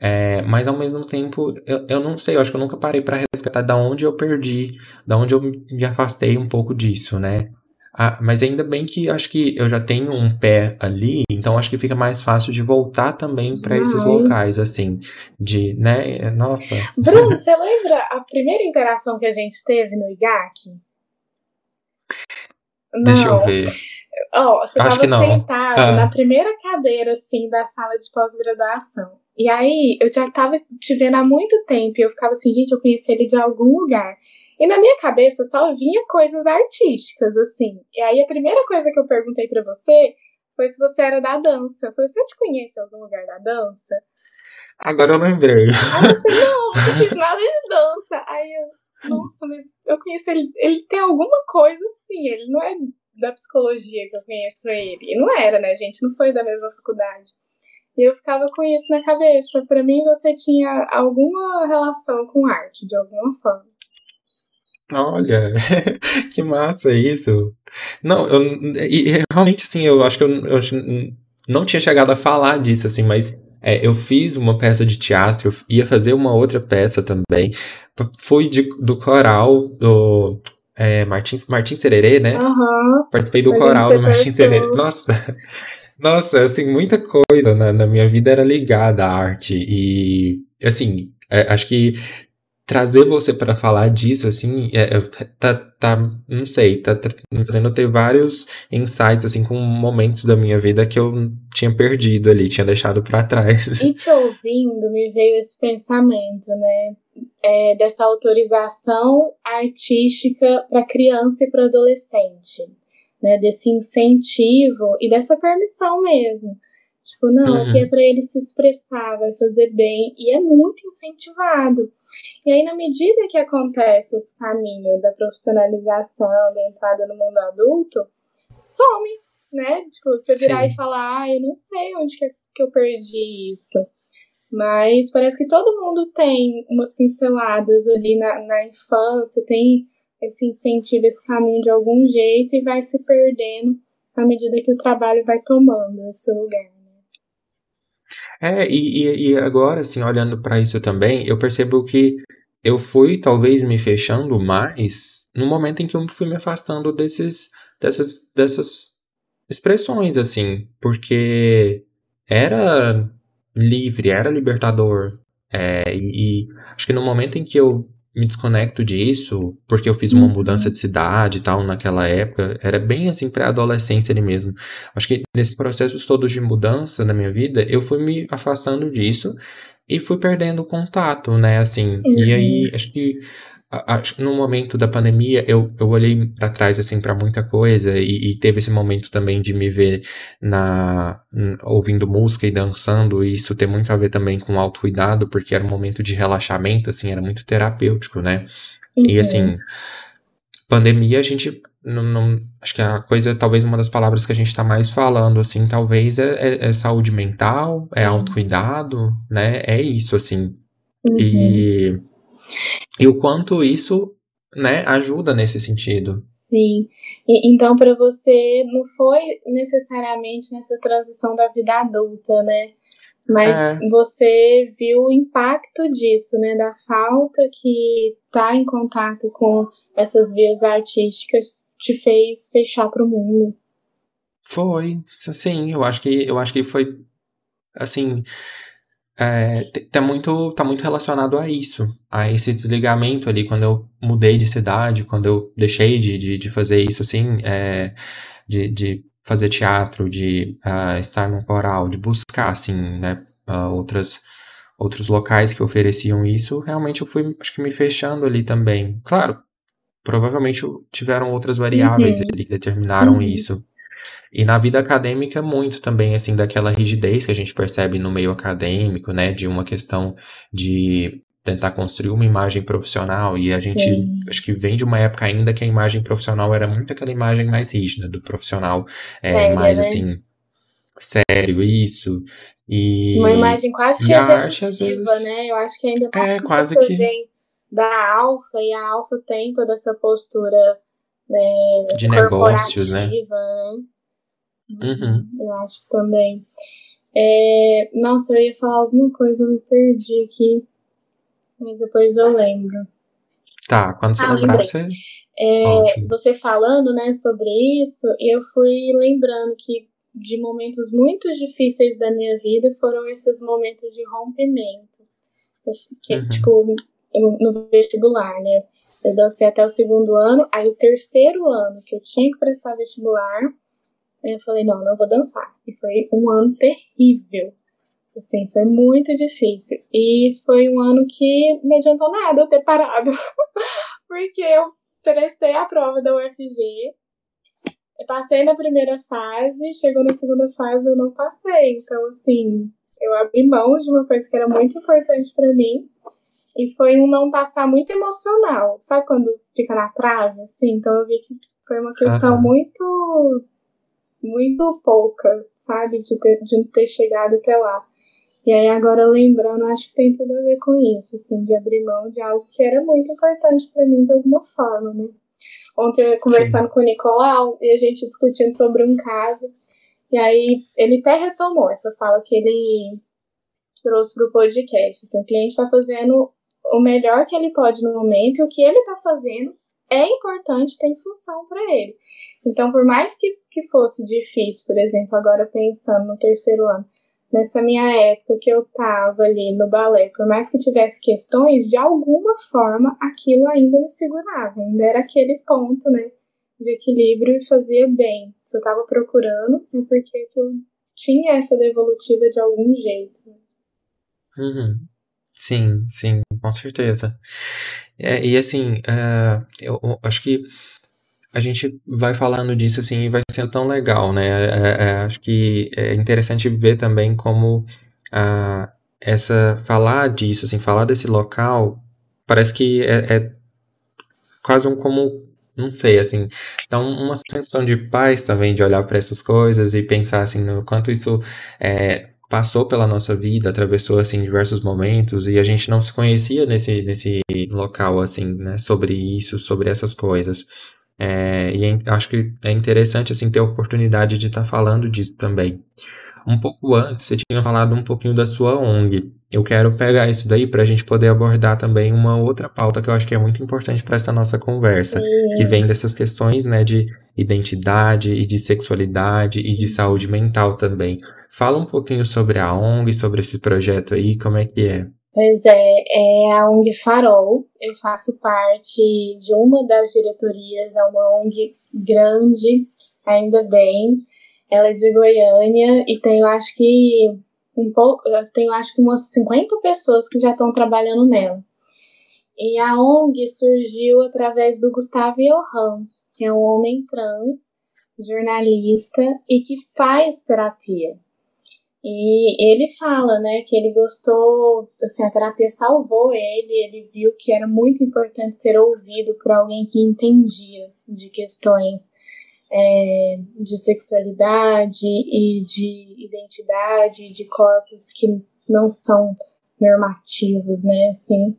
É, mas ao mesmo tempo, eu, eu não sei, eu acho que eu nunca parei para resgatar da onde eu perdi, da onde eu me afastei um pouco disso, né? Ah, mas ainda bem que acho que eu já tenho um pé ali, então acho que fica mais fácil de voltar também para esses locais, assim, de, né, nossa. Bruno, você lembra a primeira interação que a gente teve no IGAC? Deixa eu ver. Ó, oh, você acho tava sentado ah. na primeira cadeira, assim, da sala de pós-graduação. E aí, eu já tava te vendo há muito tempo e eu ficava assim, gente, eu conheci ele de algum lugar. E na minha cabeça só vinha coisas artísticas, assim. E aí a primeira coisa que eu perguntei para você foi se você era da dança. Eu falei, você te conhece em algum lugar da dança? Agora eu lembrei. Aí você, não, não fiz nada de dança. Aí eu, nossa, mas eu conheço ele. Ele tem alguma coisa assim, ele não é da psicologia que eu conheço ele. E não era, né? A gente não foi da mesma faculdade. E eu ficava com isso na cabeça. Para mim, você tinha alguma relação com arte, de alguma forma. Olha, que massa isso. Não, eu, e, realmente, assim, eu acho que eu, eu, não tinha chegado a falar disso, assim, mas é, eu fiz uma peça de teatro, ia fazer uma outra peça também. Fui de, do coral do é, Martins, Martins Sererê, né? Uhum. Participei do coral do Martins Sererê. Nossa, nossa, assim, muita coisa na, na minha vida era ligada à arte. E, assim, é, acho que trazer você para falar disso, assim, é, é, tá, tá, não sei, tá, tá fazendo ter vários insights, assim, com momentos da minha vida que eu tinha perdido ali, tinha deixado para trás. E te ouvindo, me veio esse pensamento, né, é, dessa autorização artística para criança e para adolescente, né, desse incentivo e dessa permissão mesmo Tipo, não, uhum. aqui é para ele se expressar, vai fazer bem, e é muito incentivado. E aí, na medida que acontece esse caminho da profissionalização, da entrada no mundo adulto, some, né? Tipo, você virar Sim. e falar, ah, eu não sei onde que, que eu perdi isso. Mas parece que todo mundo tem umas pinceladas ali na, na infância, tem esse incentivo, esse caminho de algum jeito e vai se perdendo à medida que o trabalho vai tomando esse lugar. É, e, e, agora, assim, olhando para isso também, eu percebo que eu fui talvez me fechando mais no momento em que eu fui me afastando desses, dessas, dessas expressões, assim, porque era livre, era libertador. É, e, e acho que no momento em que eu me desconecto disso, porque eu fiz uma uhum. mudança de cidade e tal naquela época, era bem assim pré-adolescência ali mesmo. Acho que nesse processo todo de mudança na minha vida, eu fui me afastando disso e fui perdendo contato, né, assim. Uhum. E aí, acho que acho que no momento da pandemia eu, eu olhei para trás assim para muita coisa e, e, teve esse momento também de me ver na ouvindo música e dançando e isso tem muito a ver também com autocuidado porque era um momento de relaxamento assim era muito terapêutico né uhum. e assim pandemia a gente não, não, acho que a coisa talvez uma das palavras que a gente está mais falando assim talvez é, é, é, saúde mental é autocuidado né é isso assim uhum. e e o quanto isso né ajuda nesse sentido sim e, então para você não foi necessariamente nessa transição da vida adulta né mas é. você viu o impacto disso, né? Da falta que tá em contato com essas vias artísticas te fez fechar para o mundo. Foi, sim, eu acho que eu acho que foi assim, é, tá muito tá muito relacionado a isso, a esse desligamento ali quando eu mudei de cidade, quando eu deixei de, de, de fazer isso assim, é, de, de fazer teatro, de uh, estar no coral, de buscar assim, né, uh, outras outros locais que ofereciam isso, realmente eu fui acho que me fechando ali também. Claro, provavelmente tiveram outras variáveis uhum. que determinaram uhum. isso. E na vida acadêmica, muito também, assim, daquela rigidez que a gente percebe no meio acadêmico, né? De uma questão de tentar construir uma imagem profissional. E a gente, Sim. acho que vem de uma época ainda que a imagem profissional era muito aquela imagem mais rígida do profissional, é, mais, né? assim, sério, isso. E, uma imagem quase que arte, né? Eu acho que ainda é, quase que... vem da Alfa, e a Alfa tem toda essa postura né, de negócios, né? né? Uhum. Eu acho que também. É, nossa, eu ia falar alguma coisa, eu me perdi aqui, mas depois eu lembro. Tá, quando você ah, lembrar, você. É, você falando, né, sobre isso, eu fui lembrando que de momentos muito difíceis da minha vida foram esses momentos de rompimento. Que, uhum. Tipo, no vestibular, né? Eu dancei até o segundo ano, aí o terceiro ano que eu tinha que prestar vestibular, eu falei, não, não vou dançar. E foi um ano terrível. Assim, foi muito difícil. E foi um ano que não adiantou nada eu ter parado. Porque eu prestei a prova da UFG, eu passei na primeira fase, chegou na segunda fase eu não passei. Então, assim, eu abri mão de uma coisa que era muito importante para mim e foi um não passar muito emocional. Sabe quando fica na trave, assim? Então eu vi que foi uma questão muito, muito pouca, sabe? De, ter, de ter chegado até lá. E aí agora lembrando, acho que tem tudo a ver com isso, assim, de abrir mão de algo que era muito importante para mim de alguma forma, né? Ontem eu conversando Sim. com o Nicolau e a gente discutindo sobre um caso. E aí ele até retomou essa fala que ele trouxe para o podcast. Assim, o cliente está fazendo o melhor que ele pode no momento e o que ele está fazendo é importante, tem função para ele. Então, por mais que, que fosse difícil, por exemplo, agora pensando no terceiro ano, nessa minha época que eu tava ali no balé, por mais que tivesse questões, de alguma forma aquilo ainda me segurava, ainda era aquele ponto, né, de equilíbrio e fazia bem. Se eu tava procurando, é porque eu tinha essa devolutiva de algum jeito. Uhum. Sim, sim, com certeza. É, e assim, uh, eu, eu acho que a gente vai falando disso assim e vai sendo tão legal, né? É, é, acho que é interessante ver também como uh, essa falar disso, assim, falar desse local, parece que é, é quase um como não sei, assim, dá uma sensação de paz também de olhar para essas coisas e pensar assim no quanto isso é, passou pela nossa vida, atravessou assim diversos momentos e a gente não se conhecia nesse nesse local assim, né, sobre isso, sobre essas coisas. É, e é, acho que é interessante assim ter a oportunidade de estar tá falando disso também. Um pouco antes, você tinha falado um pouquinho da sua ONG. Eu quero pegar isso daí para a gente poder abordar também uma outra pauta que eu acho que é muito importante para essa nossa conversa, que vem dessas questões né, de identidade e de sexualidade e de saúde mental também. Fala um pouquinho sobre a ONG, sobre esse projeto aí, como é que é? Pois é, é a ONG Farol. Eu faço parte de uma das diretorias, é uma ONG grande, ainda bem. Ela é de Goiânia e tem, eu acho que um pouco, eu tenho acho que umas 50 pessoas que já estão trabalhando nela. E a ONG surgiu através do Gustavo Johan, que é um homem trans, jornalista e que faz terapia. E ele fala, né, que ele gostou, assim, a terapia salvou ele, ele viu que era muito importante ser ouvido por alguém que entendia de questões é, de sexualidade e de identidade, de corpos que não são normativos, né, assim.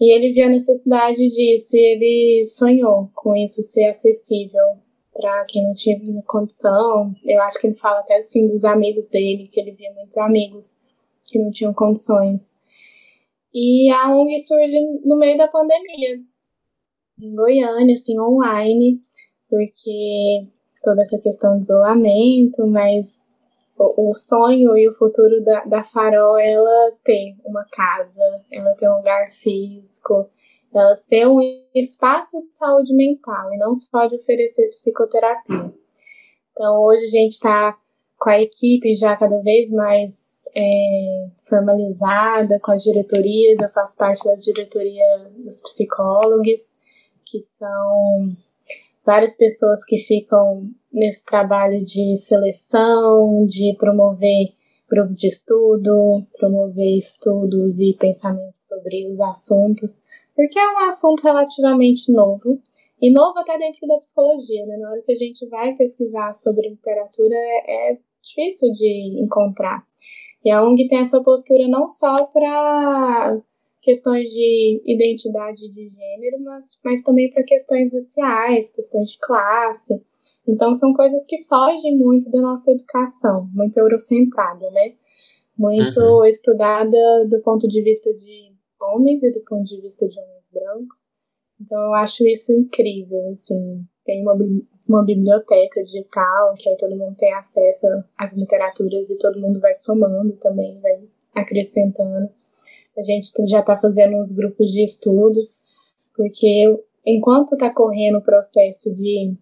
E ele viu a necessidade disso e ele sonhou com isso ser acessível para quem não tinha condição. Eu acho que ele fala até assim dos amigos dele, que ele via muitos amigos que não tinham condições. E a ONG surge no meio da pandemia, em Goiânia, assim, online, porque toda essa questão de isolamento, mas o, o sonho e o futuro da, da Farol ela ter uma casa, ela ter um lugar físico, ela ser um espaço de saúde mental e não só de oferecer psicoterapia. Então, hoje a gente está com a equipe já cada vez mais é, formalizada, com as diretorias. Eu faço parte da diretoria dos psicólogos, que são várias pessoas que ficam nesse trabalho de seleção, de promover grupo de estudo, promover estudos e pensamentos sobre os assuntos porque é um assunto relativamente novo, e novo até dentro da psicologia, né? Na hora que a gente vai pesquisar sobre literatura, é, é difícil de encontrar. E a ONG tem essa postura não só para questões de identidade de gênero, mas, mas também para questões raciais, questões de classe. Então, são coisas que fogem muito da nossa educação, muito eurocentrada, né? Muito uhum. estudada do ponto de vista de homens e do ponto de vista de homens brancos. Então eu acho isso incrível, assim, tem uma, uma biblioteca digital que aí todo mundo tem acesso às literaturas e todo mundo vai somando também, vai acrescentando. A gente já está fazendo uns grupos de estudos, porque enquanto está correndo o processo de,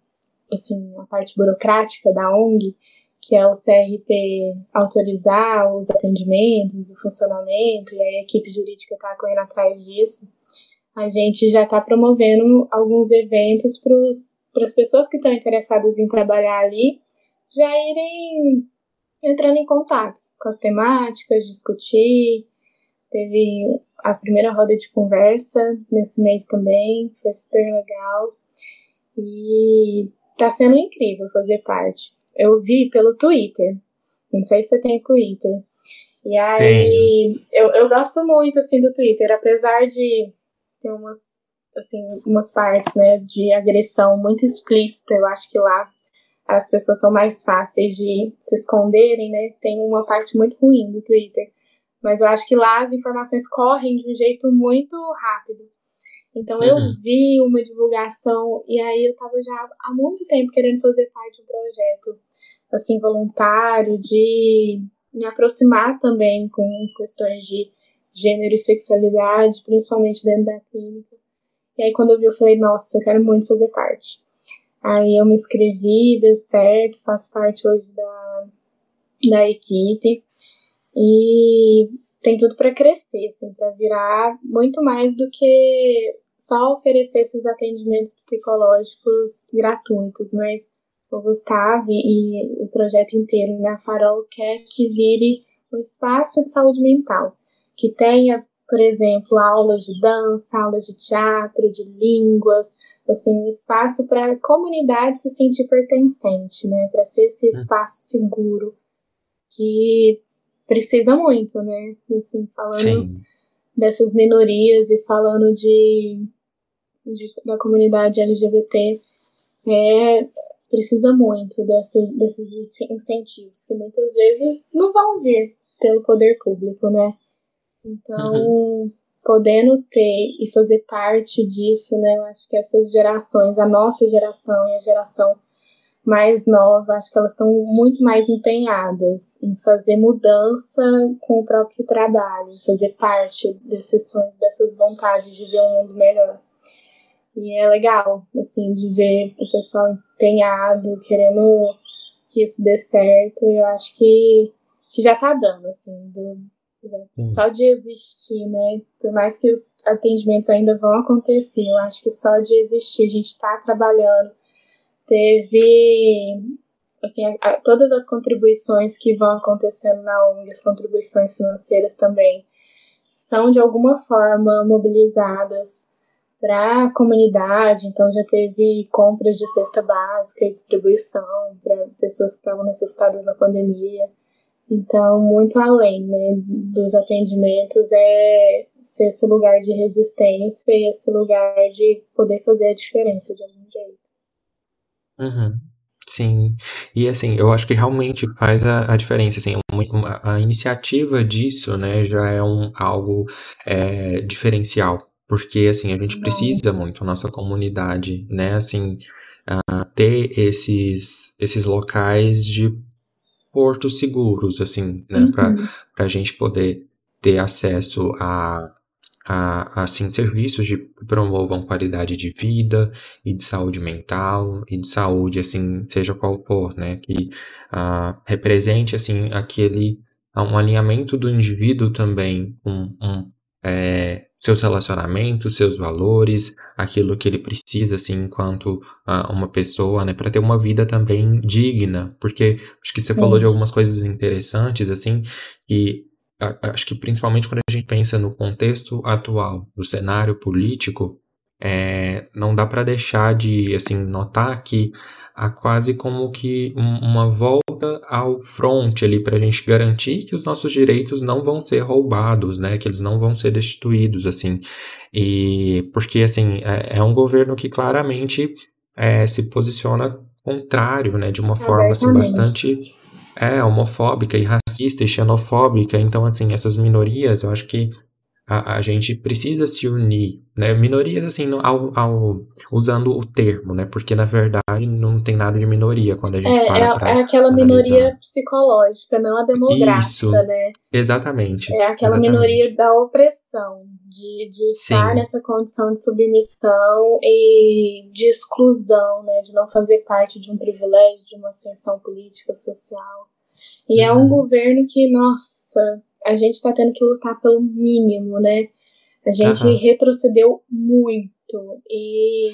assim, a parte burocrática da ONG, que é o CRP autorizar os atendimentos, o funcionamento, e a equipe jurídica está correndo atrás disso, a gente já está promovendo alguns eventos para as pessoas que estão interessadas em trabalhar ali já irem entrando em contato com as temáticas, discutir. Teve a primeira roda de conversa nesse mês também, foi super legal. E está sendo incrível fazer parte eu vi pelo Twitter. Não sei se você tem Twitter. E aí, eu, eu gosto muito, assim, do Twitter, apesar de ter umas, assim, umas partes, né, de agressão muito explícita, eu acho que lá as pessoas são mais fáceis de se esconderem, né, tem uma parte muito ruim do Twitter. Mas eu acho que lá as informações correm de um jeito muito rápido. Então uhum. eu vi uma divulgação e aí eu tava já há muito tempo querendo fazer parte de um projeto assim voluntário de me aproximar também com questões de gênero e sexualidade, principalmente dentro da clínica. E aí quando eu vi eu falei, nossa, eu quero muito fazer parte. Aí eu me inscrevi, deu certo, faço parte hoje da, da equipe. E tem tudo para crescer, assim, para virar muito mais do que só oferecer esses atendimentos psicológicos gratuitos, mas o Gustavo e o projeto inteiro, né, a Farol quer que vire um espaço de saúde mental, que tenha, por exemplo, aulas de dança, aulas de teatro, de línguas, assim, um espaço para a comunidade se sentir pertencente, né, para ser esse hum. espaço seguro que precisa muito, né, assim, falando Sim dessas minorias e falando de, de da comunidade LGBT, é, precisa muito desses incentivos que muitas vezes não vão vir pelo poder público, né? Então, uhum. podendo ter e fazer parte disso, né? Eu acho que essas gerações, a nossa geração e a geração mais nova, acho que elas estão muito mais empenhadas em fazer mudança com o próprio trabalho, fazer parte desses sonhos, dessas vontades de ver um mundo melhor. E é legal, assim, de ver o pessoal empenhado, querendo que isso dê certo. Eu acho que, que já tá dando, assim, do, já, só de existir, né? Por mais que os atendimentos ainda vão acontecer, eu acho que só de existir, a gente tá trabalhando Teve assim, a, a, todas as contribuições que vão acontecendo na ONG, as contribuições financeiras também, são de alguma forma mobilizadas para a comunidade, então já teve compras de cesta básica e distribuição para pessoas que estavam necessitadas na pandemia. Então, muito além né, dos atendimentos, é ser esse lugar de resistência e esse lugar de poder fazer a diferença de algum jeito. Uhum. Sim, e assim, eu acho que realmente faz a, a diferença, assim, uma, uma, a iniciativa disso, né, já é um, algo é, diferencial, porque, assim, a gente precisa muito, nossa comunidade, né, assim, uh, ter esses, esses locais de portos seguros, assim, né, uhum. para a gente poder ter acesso a a, assim, serviços que promovam qualidade de vida e de saúde mental e de saúde, assim, seja qual for, né, que uh, represente, assim, aquele, um alinhamento do indivíduo também com um, é, seus relacionamentos, seus valores, aquilo que ele precisa, assim, enquanto uh, uma pessoa, né, para ter uma vida também digna, porque acho que você falou de algumas coisas interessantes, assim, e acho que principalmente quando a gente pensa no contexto atual do cenário político, é, não dá para deixar de assim notar que há quase como que uma volta ao front ali para a gente garantir que os nossos direitos não vão ser roubados, né? Que eles não vão ser destituídos, assim. E porque assim é, é um governo que claramente é, se posiciona contrário, né? De uma forma assim, bastante é, homofóbica e racista e xenofóbica. Então, assim, essas minorias, eu acho que a, a gente precisa se unir, né? Minorias, assim, ao, ao, usando o termo, né? Porque, na verdade, não tem nada de minoria quando a gente é, para é, É aquela analisar. minoria psicológica, não a demográfica, Isso, né? Exatamente. É aquela exatamente. minoria da opressão, de, de estar Sim. nessa condição de submissão e de exclusão, né? De não fazer parte de um privilégio, de uma ascensão política, social. E é um uhum. governo que, nossa, a gente está tendo que lutar pelo mínimo, né? A gente uhum. retrocedeu muito e,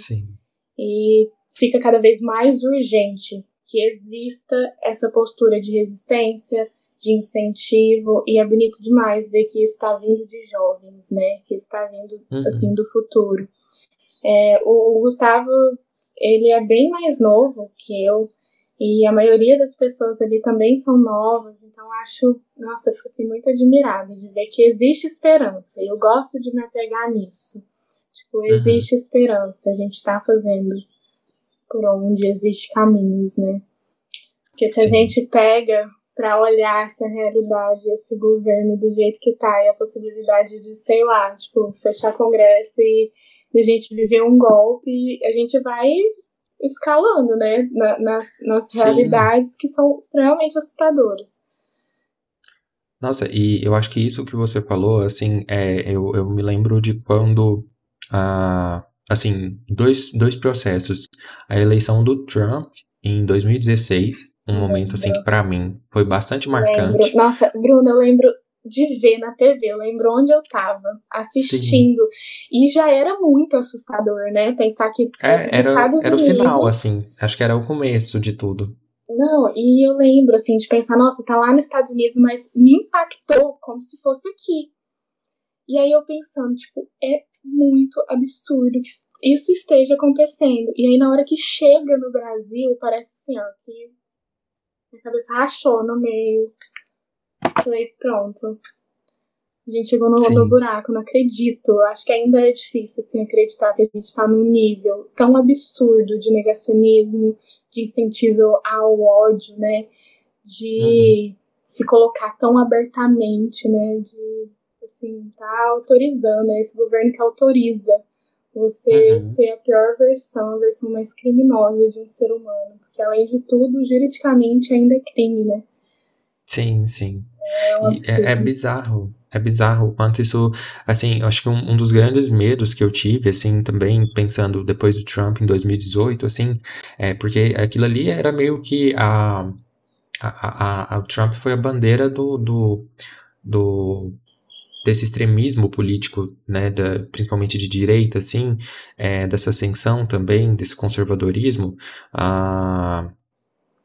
e fica cada vez mais urgente que exista essa postura de resistência, de incentivo, e é bonito demais ver que isso está vindo de jovens, né? Que isso está vindo, uhum. assim, do futuro. É, o, o Gustavo, ele é bem mais novo que eu, e a maioria das pessoas ali também são novas, então acho, nossa, eu fico assim, muito admirada de ver que existe esperança. E eu gosto de me apegar nisso. Tipo, uhum. existe uhum. esperança, a gente está fazendo por onde existe caminhos, né? Porque se Sim. a gente pega para olhar essa realidade, esse governo do jeito que tá, e a possibilidade de, sei lá, tipo, fechar congresso e a gente viver um golpe, a gente vai escalando, né, na, nas, nas realidades que são extremamente assustadoras. Nossa, e eu acho que isso que você falou, assim, é, eu, eu me lembro de quando, ah, assim, dois, dois processos. A eleição do Trump em 2016, um momento, assim, que pra mim foi bastante marcante. Lembro. Nossa, Bruno, eu lembro de ver na TV. Eu lembro onde eu tava assistindo. Sim. E já era muito assustador, né? Pensar que é, era, Estados era Unidos... o sinal, assim. Acho que era o começo de tudo. Não, e eu lembro, assim, de pensar, nossa, tá lá nos Estados Unidos, mas me impactou como se fosse aqui. E aí eu pensando, tipo, é muito absurdo que isso esteja acontecendo. E aí na hora que chega no Brasil, parece assim, ó, que minha cabeça rachou no meio. Falei, pronto. A gente chegou no, no buraco, não acredito. Acho que ainda é difícil, assim, acreditar que a gente está num nível tão absurdo de negacionismo, de incentivo ao ódio, né? De uhum. se colocar tão abertamente, né? De, assim, tá autorizando, é esse governo que autoriza você uhum. ser a pior versão, a versão mais criminosa de um ser humano. Porque, além de tudo, juridicamente ainda é crime, né? Sim, sim. É, um é, é, bizarro. É bizarro o quanto isso, assim, acho que um, um, dos grandes medos que eu tive, assim, também pensando depois do Trump em 2018, assim, é porque aquilo ali era meio que a, a, a, a o Trump foi a bandeira do, do, do desse extremismo político, né, da, principalmente de direita, assim, é, dessa ascensão também, desse conservadorismo, ah,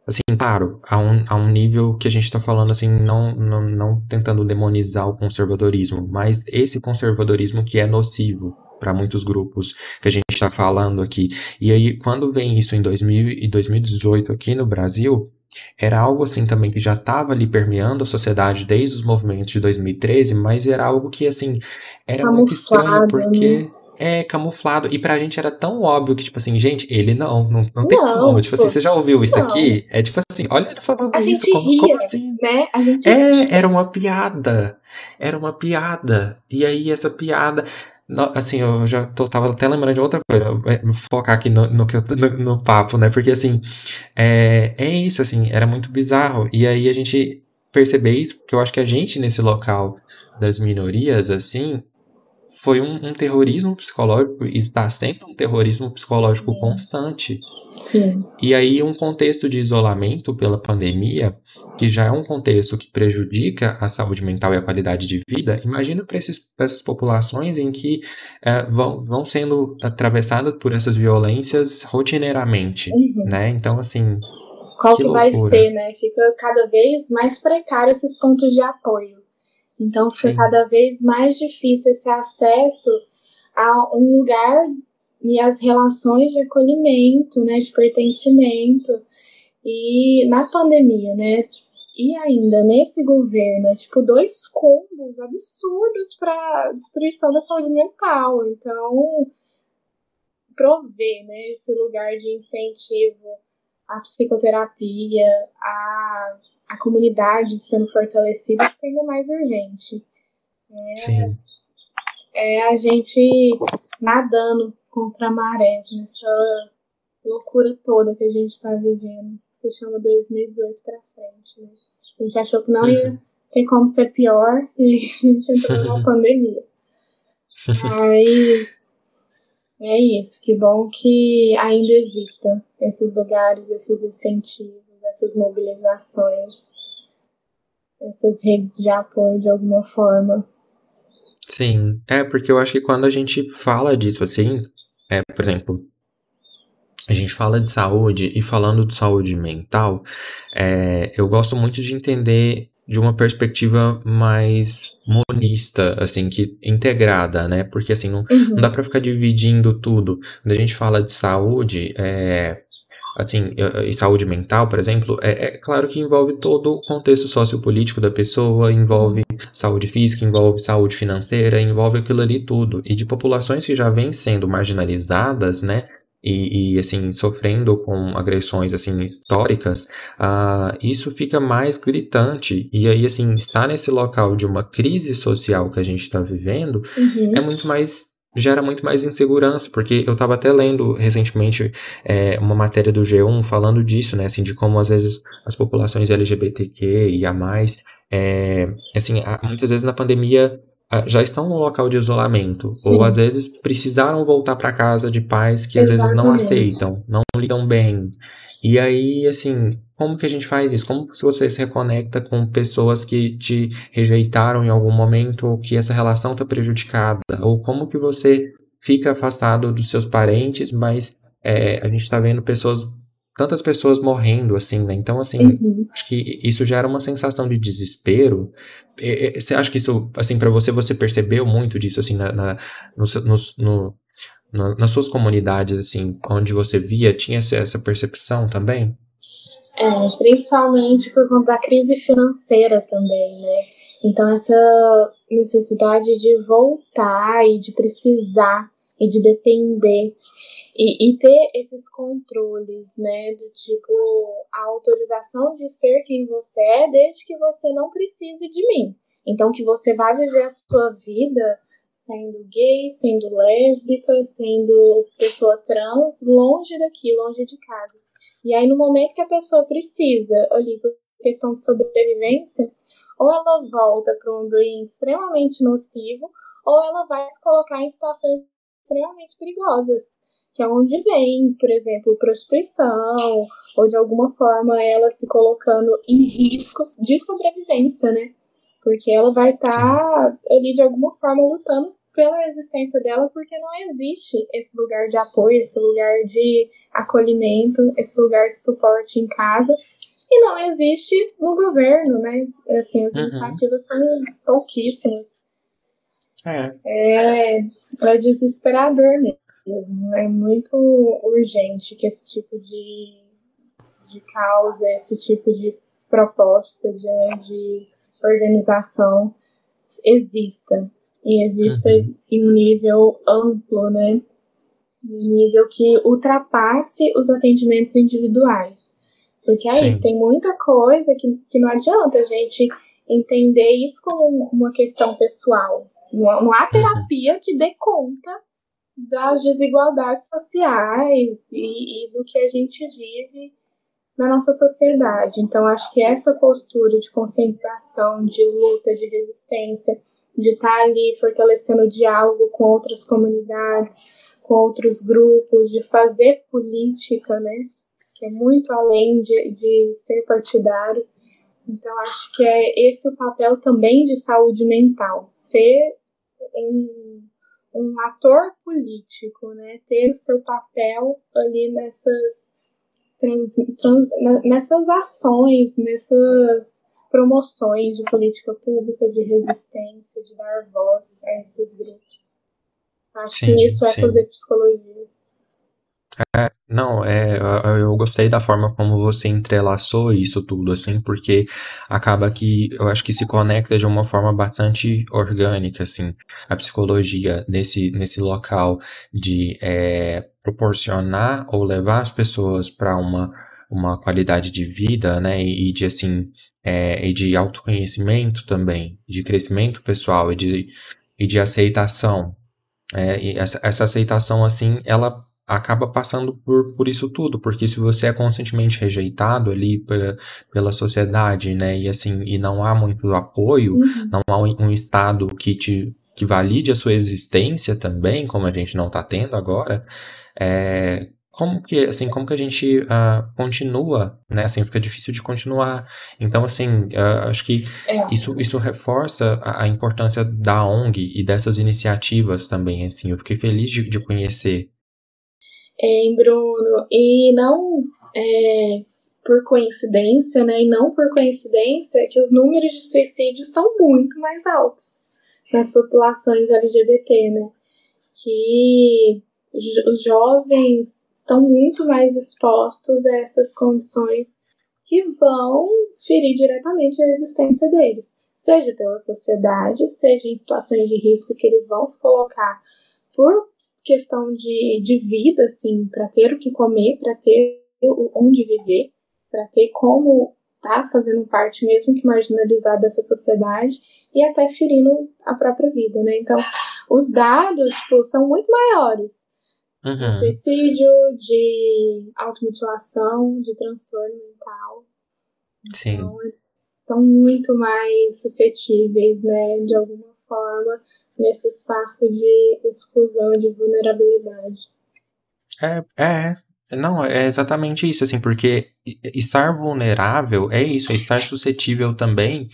Assim, claro, a um, a um nível que a gente está falando, assim, não, não, não tentando demonizar o conservadorismo, mas esse conservadorismo que é nocivo para muitos grupos que a gente está falando aqui. E aí, quando vem isso em 2000 e 2018 aqui no Brasil, era algo assim também que já estava ali permeando a sociedade desde os movimentos de 2013, mas era algo que, assim, era Camuflado, muito estranho, porque... Né? É camuflado. E pra gente era tão óbvio que, tipo assim, gente, ele não, não, não tem não, como. Tipo assim, você já ouviu isso não. aqui? É tipo assim, olha ele falando a isso, como, ria, como assim? Né? A gente é, ria. era uma piada. Era uma piada. E aí essa piada. assim, eu já tô, tava até lembrando de outra coisa, é, focar aqui no, no, no, no papo, né? Porque assim, é, é isso, assim, era muito bizarro. E aí a gente perceber isso, porque eu acho que a gente nesse local das minorias, assim, foi um, um, terrorismo psicológico e está sendo um terrorismo psicológico constante. Sim. E aí um contexto de isolamento pela pandemia, que já é um contexto que prejudica a saúde mental e a qualidade de vida, imagina para essas populações em que é, vão, vão sendo atravessadas por essas violências rotineiramente, uhum. né? Então, assim... Qual que, que vai ser, né? Fica cada vez mais precário esses pontos de apoio. Então fica Sim. cada vez mais difícil esse acesso a um lugar e as relações de acolhimento, né, de pertencimento. E na pandemia, né, e ainda nesse governo, é tipo dois combos absurdos para destruição da saúde mental. Então, prover, né, esse lugar de incentivo à psicoterapia, a a comunidade sendo fortalecida fica ainda mais urgente. É, Sim. é a gente nadando contra a maré nessa loucura toda que a gente está vivendo, que se chama 2018 para frente. Né? A gente achou que não ia uhum. ter como ser pior e a gente entrou numa pandemia. Mas é isso, que bom que ainda existam esses lugares, esses incentivos essas mobilizações, essas redes de apoio de alguma forma. Sim, é porque eu acho que quando a gente fala disso assim, é, por exemplo, a gente fala de saúde e falando de saúde mental, é, eu gosto muito de entender de uma perspectiva mais monista, assim, que integrada, né? Porque assim, não, uhum. não dá para ficar dividindo tudo. Quando a gente fala de saúde, é, assim, e saúde mental, por exemplo, é, é, claro que envolve todo o contexto sociopolítico da pessoa, envolve saúde física, envolve saúde financeira, envolve aquilo ali tudo. E de populações que já vêm sendo marginalizadas, né, e, e, assim sofrendo com agressões assim históricas, uh, isso fica mais gritante e aí assim estar nesse local de uma crise social que a gente está vivendo uhum. é muito mais gera muito mais insegurança, porque eu estava até lendo recentemente é, uma matéria do G1 falando disso, né, assim, de como às vezes as populações LGBTQ e a mais, é, assim, muitas vezes na pandemia já estão no local de isolamento, Sim. ou às vezes precisaram voltar para casa de pais que Exatamente. às vezes não aceitam, não lidam bem. E aí, assim, como que a gente faz isso? Como se você se reconecta com pessoas que te rejeitaram em algum momento ou que essa relação está prejudicada? Ou como que você fica afastado dos seus parentes, mas é, a gente está vendo pessoas, tantas pessoas morrendo, assim, né? Então, assim, uhum. acho que isso gera uma sensação de desespero. Você acha que isso, assim, para você, você percebeu muito disso, assim, na, na no, no, no, nas suas comunidades, assim, onde você via, tinha essa percepção também? É, principalmente por conta da crise financeira também, né? Então, essa necessidade de voltar e de precisar e de depender e, e, ter esses controles, né? Do tipo, a autorização de ser quem você é desde que você não precise de mim. Então, que você vai viver a sua vida sendo gay, sendo lésbica, sendo pessoa trans, longe daqui, longe de casa. E aí, no momento que a pessoa precisa, ali, por questão de sobrevivência, ou ela volta para um ambiente extremamente nocivo, ou ela vai se colocar em situações extremamente perigosas, que é onde vem, por exemplo, prostituição, ou de alguma forma ela se colocando em riscos de sobrevivência, né? Porque ela vai estar tá ali de alguma forma lutando pela existência dela, porque não existe esse lugar de apoio, esse lugar de acolhimento, esse lugar de suporte em casa, e não existe no governo, né? Assim, as uhum. iniciativas são pouquíssimas. É. é. É desesperador mesmo. É muito urgente que esse tipo de, de causa, esse tipo de proposta de, de organização exista. E exista uhum. em um nível amplo, né? Um nível que ultrapasse os atendimentos individuais. Porque é Sim. isso, tem muita coisa que, que não adianta a gente entender isso como uma questão pessoal. Não, não há terapia que dê conta das desigualdades sociais e, e, do que a gente vive na nossa sociedade. Então, acho que essa postura de conscientização, de luta, de resistência, de estar ali fortalecendo o diálogo com outras comunidades, com outros grupos, de fazer política, né? Que é muito além de, de ser partidário. Então, acho que é esse o papel também de saúde mental. Ser um, um ator político, né? Ter o seu papel ali nessas, trans, trans, nessas ações, nessas promoções de política pública, de resistência, de dar voz a esses grupos. Acho sim, que isso é fazer psicologia. É, não, é, eu gostei da forma como você entrelaçou isso tudo, assim, porque acaba que eu acho que se conecta de uma forma bastante orgânica, assim, a psicologia nesse, nesse local de é, proporcionar ou levar as pessoas para uma, uma qualidade de vida, né, e de, assim, é, e de autoconhecimento também, de crescimento pessoal e de, e de aceitação. É, essa, essa aceitação, assim, ela acaba passando por, por isso tudo, porque se você é constantemente rejeitado ali pela, pela sociedade, né, e assim, e não há muito apoio, uhum. não há um, um, estado que te que valide a sua existência também, como a gente não está tendo agora, é, como que assim como que a gente uh, continua né assim fica difícil de continuar então assim uh, acho que é. isso isso reforça a, a, importância da ONG e dessas iniciativas também assim eu fiquei feliz de, de conhecer em Bruno, e não é, por coincidência, né, e não por coincidência que os números de suicídio são muito mais altos nas populações LGBT, né, que os jovens estão muito mais expostos a essas condições que vão ferir diretamente a existência deles, seja pela sociedade, seja em situações de risco que eles vão se colocar por questão de, de vida, assim, para ter o que comer, para ter onde viver, para ter como tá fazendo parte, mesmo que marginalizado dessa sociedade, e até ferindo a própria vida, né? Então, os dados, tipo, são muito maiores uhum. de suicídio, de automutilação, de transtorno mental. Sim. Então, estão muito mais suscetíveis, né, de alguma forma, nesse espaço de exclusão, de vulnerabilidade. É, é, não, é exatamente isso, assim, porque estar vulnerável é isso, é estar suscetível também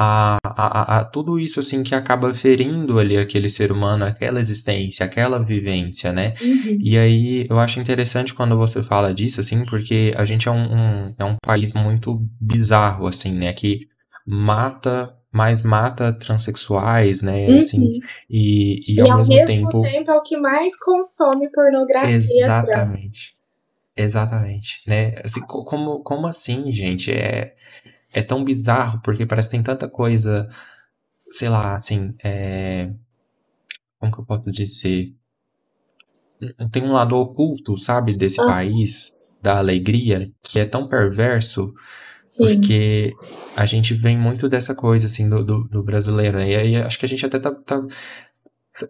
a, a, a, tudo isso, assim, que acaba ferindo ali aquele ser humano, aquela existência, aquela vivência, né? Uhum. E aí, eu acho interessante quando você fala disso, assim, porque a gente é um, um, é um país muito bizarro, assim, né? Que mata mais mata transexuais, né? Uhum. Assim, e, e, e ao, ao mesmo, tempo... tempo é o que mais consome pornografia Exatamente. Trans. Exatamente, né? Assim, como, como assim, gente? É, é tão bizarro, porque parece que tem tanta coisa, sei lá, assim, é... como que eu posso dizer? Tem um lado oculto, sabe, desse ah. país, da alegria, que é tão perverso, Sim. Porque a gente vem muito dessa coisa, assim, do, do, do brasileiro. Né? E aí acho que a gente até tá, tá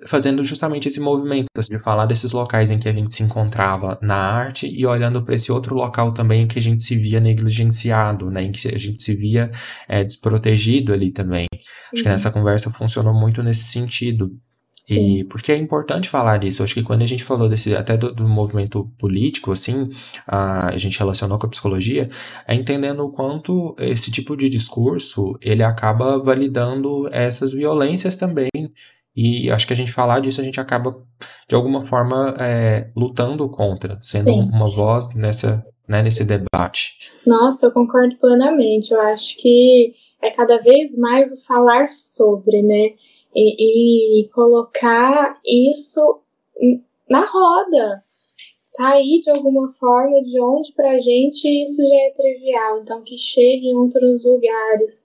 fazendo justamente esse movimento assim, de falar desses locais em que a gente se encontrava na arte e olhando para esse outro local também em que a gente se via negligenciado, né, em que a gente se via é, desprotegido ali também. Acho que nessa conversa funcionou muito nesse sentido. E porque é importante falar disso. Acho que quando a gente falou desse até do, do, movimento político, assim, a, a gente relacionou com a psicologia, é entendendo o quanto esse tipo de discurso ele acaba validando essas violências também e acho que a gente falar disso, a gente acaba, de alguma forma, é, lutando contra, sendo Sim. uma voz nessa, né, nesse debate. Nossa, eu concordo plenamente. Eu acho que é cada vez mais o falar sobre, né? E, e colocar isso na roda. Sair de alguma forma de onde pra gente isso já é trivial. Então, que chegue em outros lugares.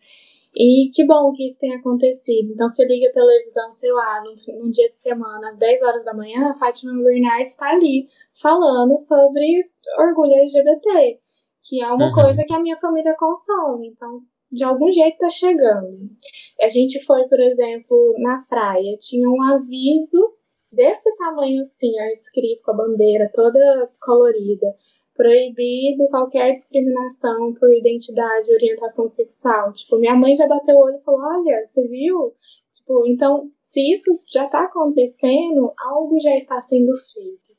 E que bom que isso tenha acontecido. Então, você liga a televisão, sei lá, num, dia de semana, às 10 horas da manhã, a Fátima Bernardes está ali falando sobre orgulho LGBT, que é uma uhum. coisa que a minha família consome. Então, de algum jeito tá chegando. A gente foi, por exemplo, na praia, tinha um aviso desse tamanho assim, ó, escrito com a bandeira toda colorida. Proibido qualquer discriminação por identidade orientação sexual. Tipo, minha mãe já bateu o olho e falou: Olha, você viu? Tipo, então, se isso já tá acontecendo, algo já está sendo feito.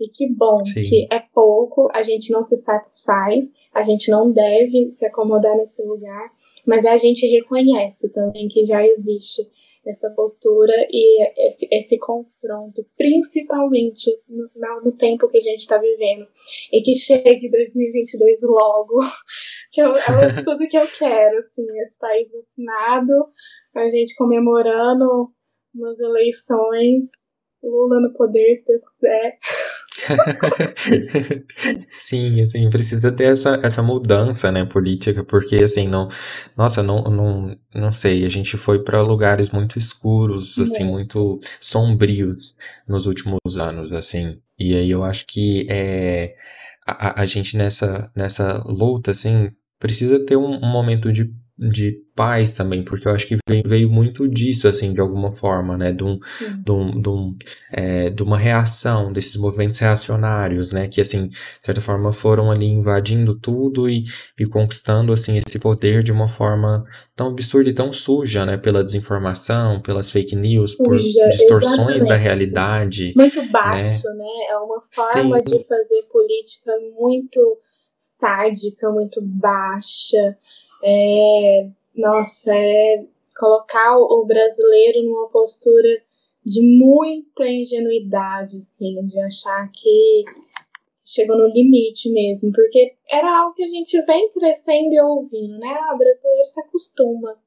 E que bom Sim. que é pouco, a gente não se satisfaz, a gente não deve se acomodar nesse lugar, mas a gente reconhece também que já existe essa postura e esse, esse confronto, principalmente no, no tempo que a gente está vivendo. E que chegue 2022 logo, que eu, é tudo que eu quero, assim, esse país vacinado, a gente comemorando umas eleições, Lula no poder, se Deus quiser. Sim, assim, precisa ter essa, essa mudança, né, política, porque, assim, não, nossa, não, não, não sei, a gente foi para lugares muito escuros, assim, é. muito sombrios nos últimos anos, assim, e aí eu acho que é, a, a gente nessa, nessa luta, assim, precisa ter um, um momento de de paz também, porque eu acho que veio, veio muito disso, assim, de alguma forma, né, de, um, de, um, de, um, é, de uma reação desses movimentos reacionários, né, que, assim, de certa forma foram ali invadindo tudo e, e conquistando, assim, esse poder de uma forma tão absurda e tão suja, né, pela desinformação, pelas fake news, suja, por distorções exatamente. da realidade. Muito baixo, né, né? é uma forma Sim. de fazer política muito sádica, muito baixa, é, nossa, é colocar o brasileiro numa postura de muita ingenuidade, assim, de achar que chegou no limite mesmo, porque era algo que a gente vem crescendo e ouvindo, né? Ah, brasileiro se acostuma.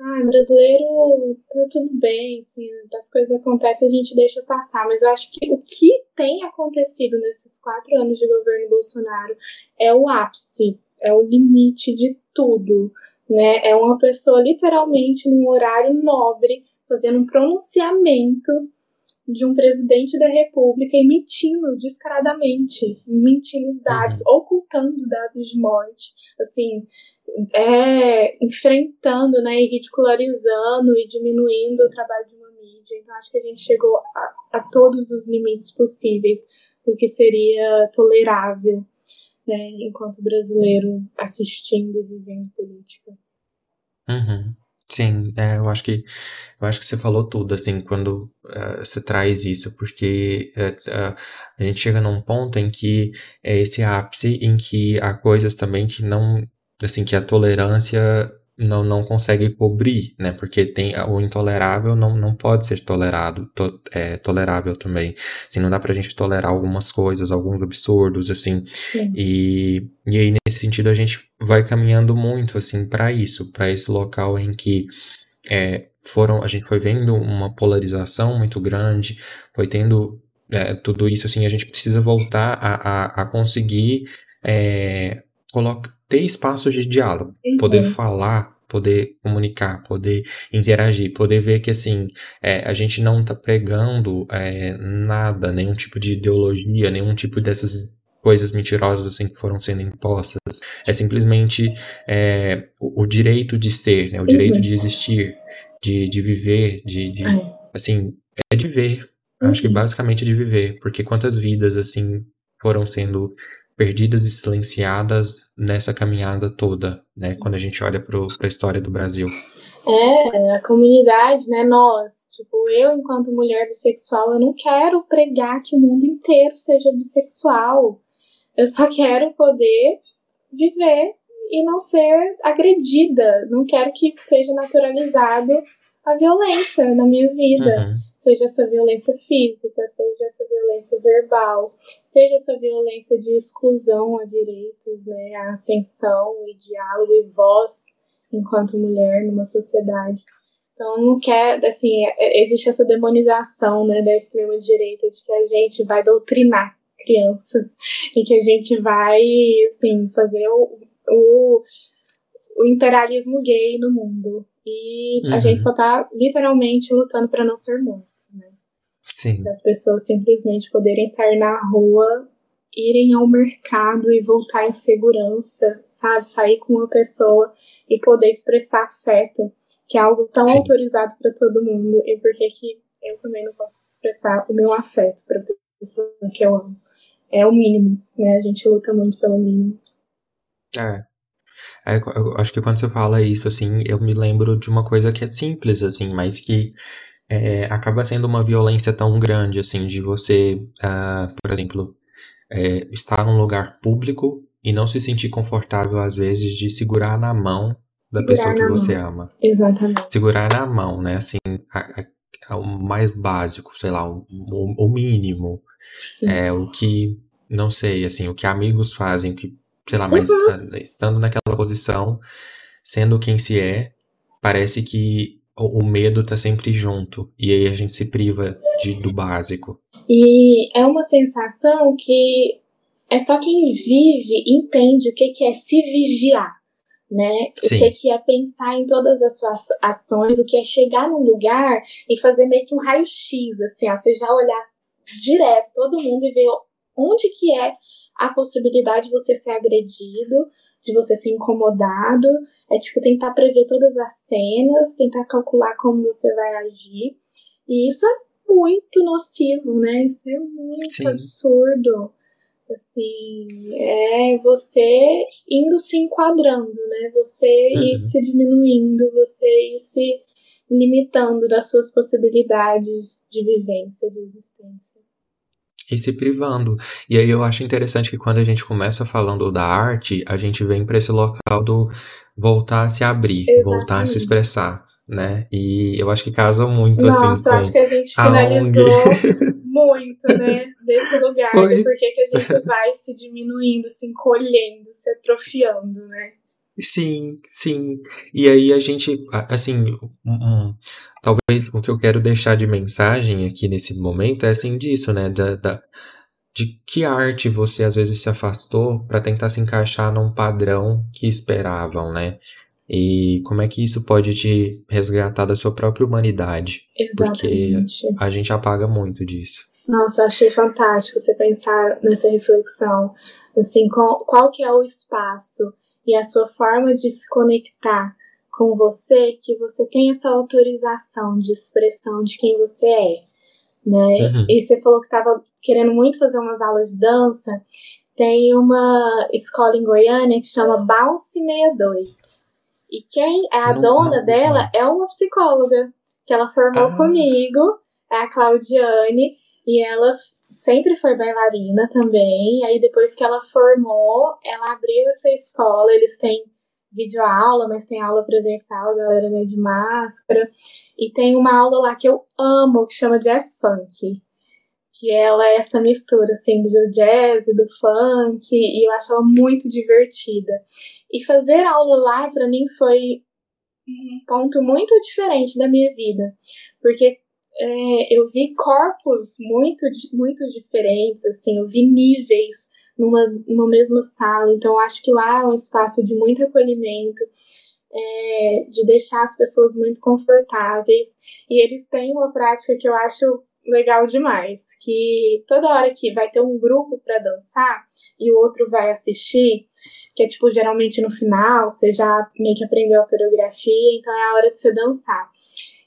Ah, brasileiro tá tudo bem, assim, as coisas acontecem, a gente deixa passar. Mas eu acho que o que tem acontecido nesses quatro anos de governo Bolsonaro é o ápice é o limite de tudo, né? É uma pessoa literalmente num horário nobre fazendo um pronunciamento de um presidente da República e mentindo descaradamente, mentindo dados, uhum. ocultando dados de morte, assim, é, enfrentando, né, e ridicularizando e diminuindo o trabalho de uma mídia. Então acho que a gente chegou a, a todos os limites possíveis do que seria tolerável enquanto brasileiro assistindo e vivendo política. Uhum. Sim, é, eu acho que eu acho que você falou tudo, assim, quando uh, você traz isso, porque uh, a gente chega num ponto em que é esse ápice em que há coisas também que não, assim, que a tolerância não, não consegue cobrir, né? Porque tem o intolerável não, não pode ser tolerado, to, é, tolerável também. Assim, não dá pra gente tolerar algumas coisas, alguns absurdos, assim. Sim. E, e aí, nesse sentido, a gente vai caminhando muito, assim, para isso, para esse local em que é, foram, a gente foi vendo uma polarização muito grande, foi tendo é, tudo isso, assim, a gente precisa voltar a, a, a conseguir é, colocar ter espaço de diálogo, uhum. poder falar, poder comunicar, poder interagir, poder ver que assim é, a gente não está pregando é, nada, nenhum tipo de ideologia, nenhum tipo dessas coisas mentirosas assim que foram sendo impostas. É simplesmente é, o, o, direito de ser, né? o direito uhum. de existir, de, de viver, de, de é. assim é de viver. Uhum. Acho que uhum. basicamente é de viver, porque quantas vidas assim foram sendo perdidas e silenciadas nessa caminhada toda, né? Quando a gente olha para a história do Brasil. É, a comunidade, né? Nós, tipo, eu, enquanto mulher bissexual, eu não quero pregar que o mundo inteiro seja bissexual. Eu só quero poder viver e não ser agredida. Não quero que seja naturalizado a violência na minha vida. Uhum. Seja essa violência física, seja essa violência verbal, seja essa violência de exclusão a direitos, né, a ascensão e diálogo e voz enquanto mulher numa sociedade. Então, não quer, assim, é, é, existe essa demonização, né, da extrema direita de que a gente vai doutrinar crianças e que a gente vai, assim, fazer o, o, o imperialismo gay no mundo. E uhum. a gente só tá literalmente lutando para não ser mortos, né? Sim. As pessoas simplesmente poderem sair na rua, irem ao mercado e voltar em segurança, sabe? Sair com uma pessoa e poder expressar afeto, que é algo tão Sim. autorizado para todo mundo. E por que que eu também não posso expressar o meu afeto para pessoa que eu amo? É o mínimo, né? A gente luta muito pelo mínimo. É. É, eu acho que quando você fala isso, assim, eu me lembro de uma coisa que é simples, assim, mas que é, acaba sendo uma violência tão grande, assim, de você, uh, por exemplo, é, estar num lugar público e não se sentir confortável, às vezes, de segurar na mão da pessoa que você mão. ama. Exatamente. Segurar na mão, né, assim, a, a, a, o mais básico, sei lá, o, o, o mínimo. Sim. É o que, não sei, assim, o que amigos fazem, que sei lá, mas uhum. estando naquela posição, sendo quem se é, parece que o, o medo tá sempre junto. E aí a gente se priva de, do básico. E é uma sensação que é só quem vive entende o que, que é se vigiar, né? Sim. O que, que é pensar em todas as suas ações, o que é chegar num lugar e fazer meio que um raio-x, assim, ó, você já olhar direto todo mundo e ver onde que é a possibilidade de você ser agredido, de você ser incomodado. É tipo tentar prever todas as cenas, tentar calcular como você vai agir. E isso é muito nocivo, né? Isso é muito Sim. absurdo. Assim, é você indo se enquadrando, né? Você uhum. ir se diminuindo, você ir se limitando das suas possibilidades de vivência, de existência e se privando. E aí eu acho interessante que quando a gente começa falando da arte, a gente vem para esse local do voltar a se abrir, Exatamente. voltar a se expressar, né? E eu acho que casa muito Nossa, assim. Nossa, acho que a gente finalizou muito, né? Desse lugar. Foi. Por que a gente vai se diminuindo, se encolhendo, se atrofiando, né? Sim, sim. E aí a gente, assim, um, talvez o que eu quero deixar de mensagem aqui nesse momento é assim disso, né? Da, da de que arte você às vezes se afastou para tentar se encaixar num padrão que esperavam, né? E como é que isso pode te resgatar da sua própria humanidade? Exatamente. Porque a gente apaga muito disso. Nossa, eu achei fantástico você pensar nessa reflexão. Assim, qual, qual que é o espaço e a sua forma de se conectar com você, que você tem essa autorização de expressão de quem você é, né? Uhum. E você falou que estava querendo muito fazer umas aulas de dança. Tem uma escola em Goiânia que chama Bounce 62. E quem é a não, dona não, dela não. é uma psicóloga que ela formou ah. comigo, é a Claudiane, e ela sempre foi bailarina também. Aí depois que ela formou, ela abriu essa escola. Eles têm videoaula, mas tem aula presencial, a galera né, de máscara. E tem uma aula lá que eu amo, que chama Jazz Funk. Que ela é essa mistura, assim, do jazz e do funk, e eu acho ela muito divertida. E fazer aula lá, para mim, foi um ponto muito diferente da minha vida. Porque é, eu vi corpos muito, muito diferentes, assim, eu vi níveis numa, numa mesma sala, então acho que lá é um espaço de muito acolhimento, é, de deixar as pessoas muito confortáveis, e eles têm uma prática que eu acho legal demais, que toda hora que vai ter um grupo para dançar e o outro vai assistir, que é tipo geralmente no final, você já meio que aprendeu a coreografia, então é a hora de você dançar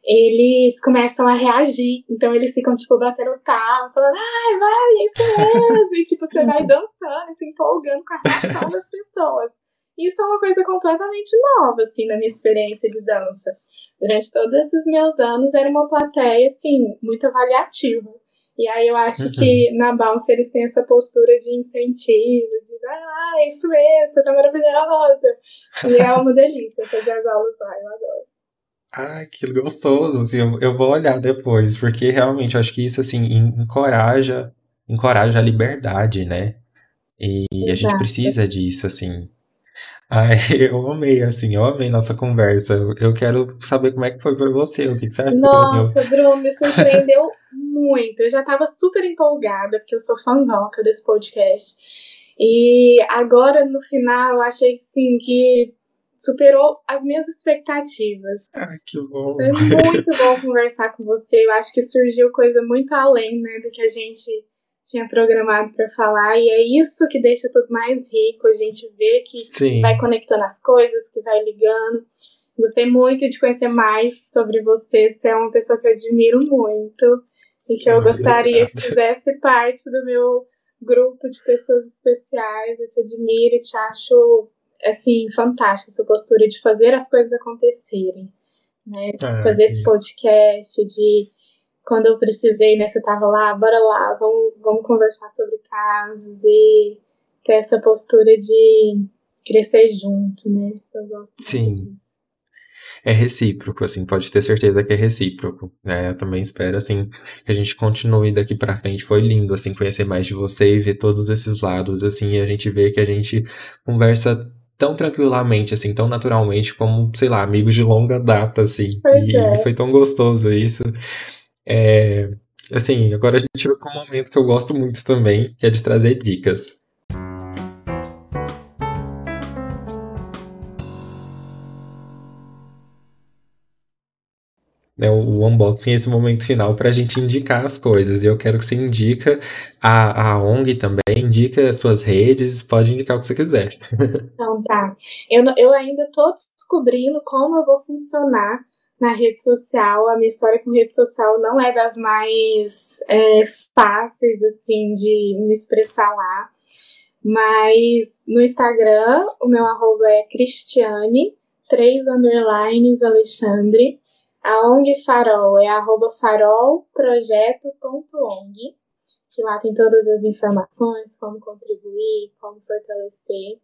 eles começam a reagir. Então eles ficam, tipo, batendo palma, falando, ai, vai, é isso mesmo. e, tipo, você vai dançando se empolgando com a reação das pessoas. Isso é uma coisa completamente nova, assim, na minha experiência de dança. Durante todos esses meus anos, era uma plateia, assim, muito avaliativa. E aí eu acho uhum. que na Bounce eles têm essa postura de incentivo, de, ah, é isso mesmo, você tá maravilhosa. E é uma delícia fazer as aulas lá, eu adoro. Ai, que gostoso, assim, eu, eu vou olhar depois, porque realmente eu acho que isso, assim, encoraja, encoraja a liberdade, né? E a gente Exato. precisa disso, assim. Ai, eu amei, assim, eu amei nossa conversa. Eu, quero saber como é que foi pra você, o que, que você achou, assim, eu- Nossa, Bruno, me surpreendeu muito. Eu já tava super empolgada, porque eu sou fanzoca desse podcast. E agora, no final, eu achei que sim, que superou as minhas expectativas. Ai, que bom. Foi muito bom conversar com você. Eu acho que surgiu coisa muito além, né, do que a gente tinha programado para falar. E é isso que deixa tudo mais rico. A gente vê que Sim, vai conectando as coisas, que vai ligando. Gostei muito de conhecer mais sobre você. Você é uma pessoa que eu admiro muito e que eu Ai, gostaria que obrigado. fizesse parte do meu grupo de pessoas especiais. Eu te admiro e te acho assim fantástica essa postura de fazer as coisas acontecerem, né? De Ah, fazer esse podcast, de quando eu precisei, né? Você tava lá, bora lá, vamos, vamos conversar sobre casos e ter essa postura de crescer junto, né? Eu gosto muito Sim. disso. É recíproco, assim, pode ter certeza que é recíproco, né? Eu também espero, assim, que a gente continue daqui pra frente. Foi lindo, assim, conhecer mais de você e ver todos esses lados, assim, e a gente vê que a gente conversa tão tranquilamente, assim, tão naturalmente, como, sei lá, amigos de longa data, assim. Pois E, é. foi tão gostoso isso. É, assim, agora a gente vai para um momento que eu gosto muito também, que é de trazer dicas. Né, o unboxing é esse momento final para a gente indicar as coisas. E eu quero que você indica a, a ONG também, indica suas redes, pode indicar o que você quiser. Então tá. Eu, eu ainda tô descobrindo como eu vou funcionar na rede social. A minha história com rede social não é das mais é, fáceis, assim, de me expressar lá. Mas no Instagram, o meu arroba é Cristiane, três underlines Alexandre. A ONG Farol é arroba farolprojeto.ong, que lá tem todas as informações, como contribuir, como fortalecer.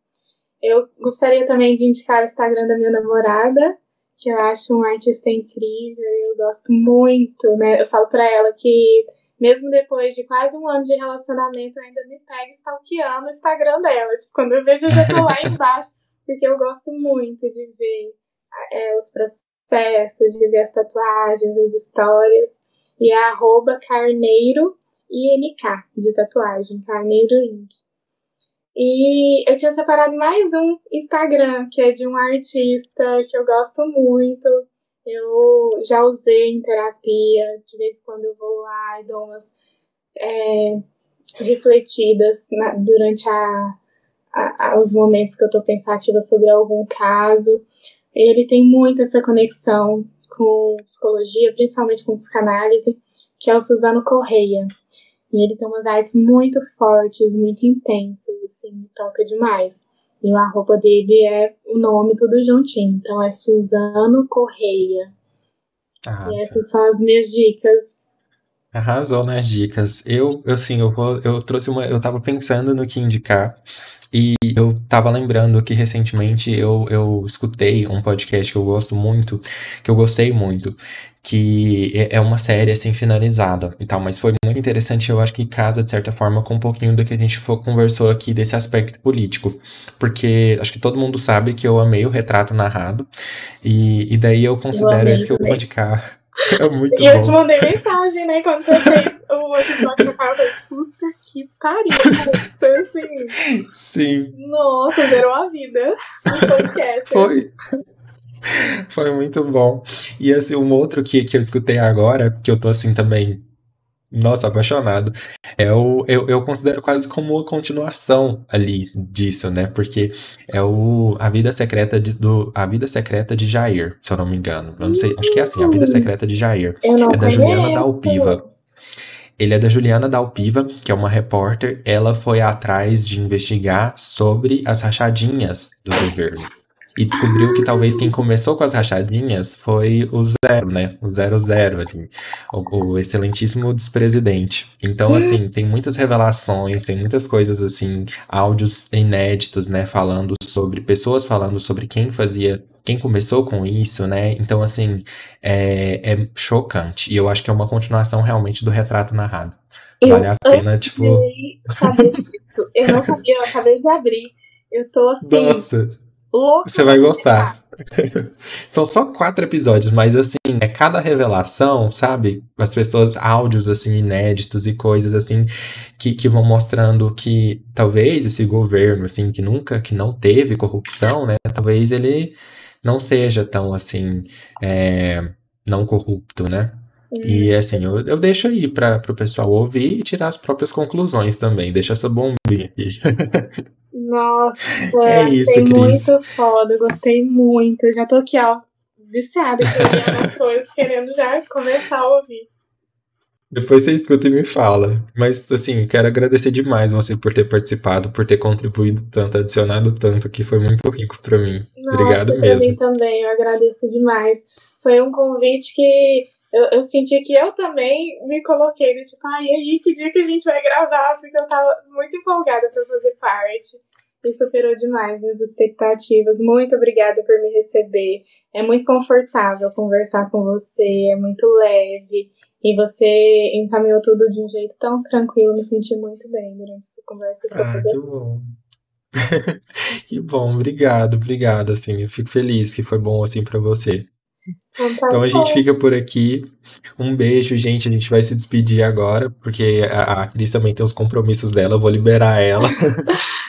Eu gostaria também de indicar o Instagram da minha namorada, que eu acho um artista incrível, eu gosto muito, né? Eu falo pra ela que mesmo depois de quase um ano de relacionamento, eu ainda me pega stalkeando o Instagram dela. Tipo, quando eu vejo, eu já tô lá embaixo, porque eu gosto muito de ver é, os processos, de ver as tatuagens, as histórias. E é arroba carneiro INK de tatuagem, carneiro Inc. E eu tinha separado mais um Instagram, que é de um artista que eu gosto muito. Eu já usei em terapia, de vez em quando eu vou lá e dou umas é, refletidas na, durante a, a, os momentos que eu tô pensativa sobre algum caso. Ele tem muito essa conexão com psicologia, principalmente com psicanálise, que é o Suzano Correia. E ele tem umas artes muito fortes, muito intensas, assim, me toca demais. E o arroba dele é o nome tudo juntinho. Então é Suzano Correia. Ah, e essas são as minhas dicas. Arrasou nas dicas. Eu, assim, eu vou, eu trouxe uma, eu tava pensando no que indicar e eu tava lembrando que recentemente eu, eu escutei um podcast que eu gosto muito, que eu gostei muito, que é uma série assim finalizada e tal, mas foi muito interessante, eu acho que casa de certa forma com um pouquinho do que a gente for, conversou aqui desse aspecto político, porque acho que todo mundo sabe que eu amei o retrato narrado e, e daí eu considero eu esse que eu vou indicar. É muito e bom. eu te mandei mensagem, né, quando você fez o episódio eu falei, puta que pariu, foi assim. Sim. Nossa, zerou a vida podcasts. Foi. Foi muito bom. E assim, um outro que, que eu escutei agora, que eu tô assim também, nossa, apaixonado, é o, eu, eu considero quase como uma continuação ali disso, né? Porque é o A Vida Secreta de, do A Vida Secreta de Jair, se eu não me engano. Eu não sei, acho que é assim, A Vida Secreta de Jair. É da conheço. Juliana Dalpiva. Ele é da Juliana Dalpiva, que é uma repórter. Ela foi atrás de investigar sobre as rachadinhas do governo. E descobriu que talvez quem começou com as rachadinhas foi o Zero, né? O Zero Zero ali. O, o excelentíssimo despresidente. Então, assim, tem muitas revelações, tem muitas coisas, assim, áudios inéditos, né? Falando sobre, pessoas falando sobre quem fazia quem começou com isso, né? Então, assim, é, é chocante. E eu acho que é uma continuação realmente do retrato narrado. Eu vale a pena, tipo. saber disso. Eu não sabia, eu acabei de abrir. Eu tô assim. Nossa! Você vai gostar. São só quatro episódios, mas assim, é cada revelação, sabe? As pessoas, áudios assim, inéditos e coisas assim, que, que vão mostrando que talvez esse governo, assim, que nunca, que não teve corrupção, né? Talvez ele não seja tão assim, é, não corrupto, né? E Hum, assim, eu, eu deixo aí para o pessoal ouvir e tirar as próprias conclusões também. Deixa essa bombinha aqui. Nossa, É isso, achei Cris. muito foda, gostei muito. Eu já tô aqui, ó, viciada em algumas coisas, querendo já começar a ouvir. Depois você escuta e me fala. Mas, assim, quero agradecer demais você por ter participado, por ter contribuído tanto, adicionado tanto, que foi muito rico para mim. Obrigado Nossa, pra mesmo. mim também, eu agradeço demais. Foi um convite que eu, eu senti que eu também me coloquei, do tipo, ai, e aí, que dia que a gente vai gravar? Porque eu tava muito empolgada pra fazer parte. E superou demais minhas expectativas. Muito obrigada por me receber. É muito confortável conversar com você, é muito leve. E você encaminhou tudo de um jeito tão tranquilo, me senti muito bem durante essa conversa. Ah, poder que bom. Que bom, obrigado, obrigado, assim, eu fico feliz que foi bom, assim, para você. contar Então a gente fica por aqui. Um beijo, gente, a gente vai se despedir agora, porque a, a Cris também tem os compromissos dela, eu vou liberar ela.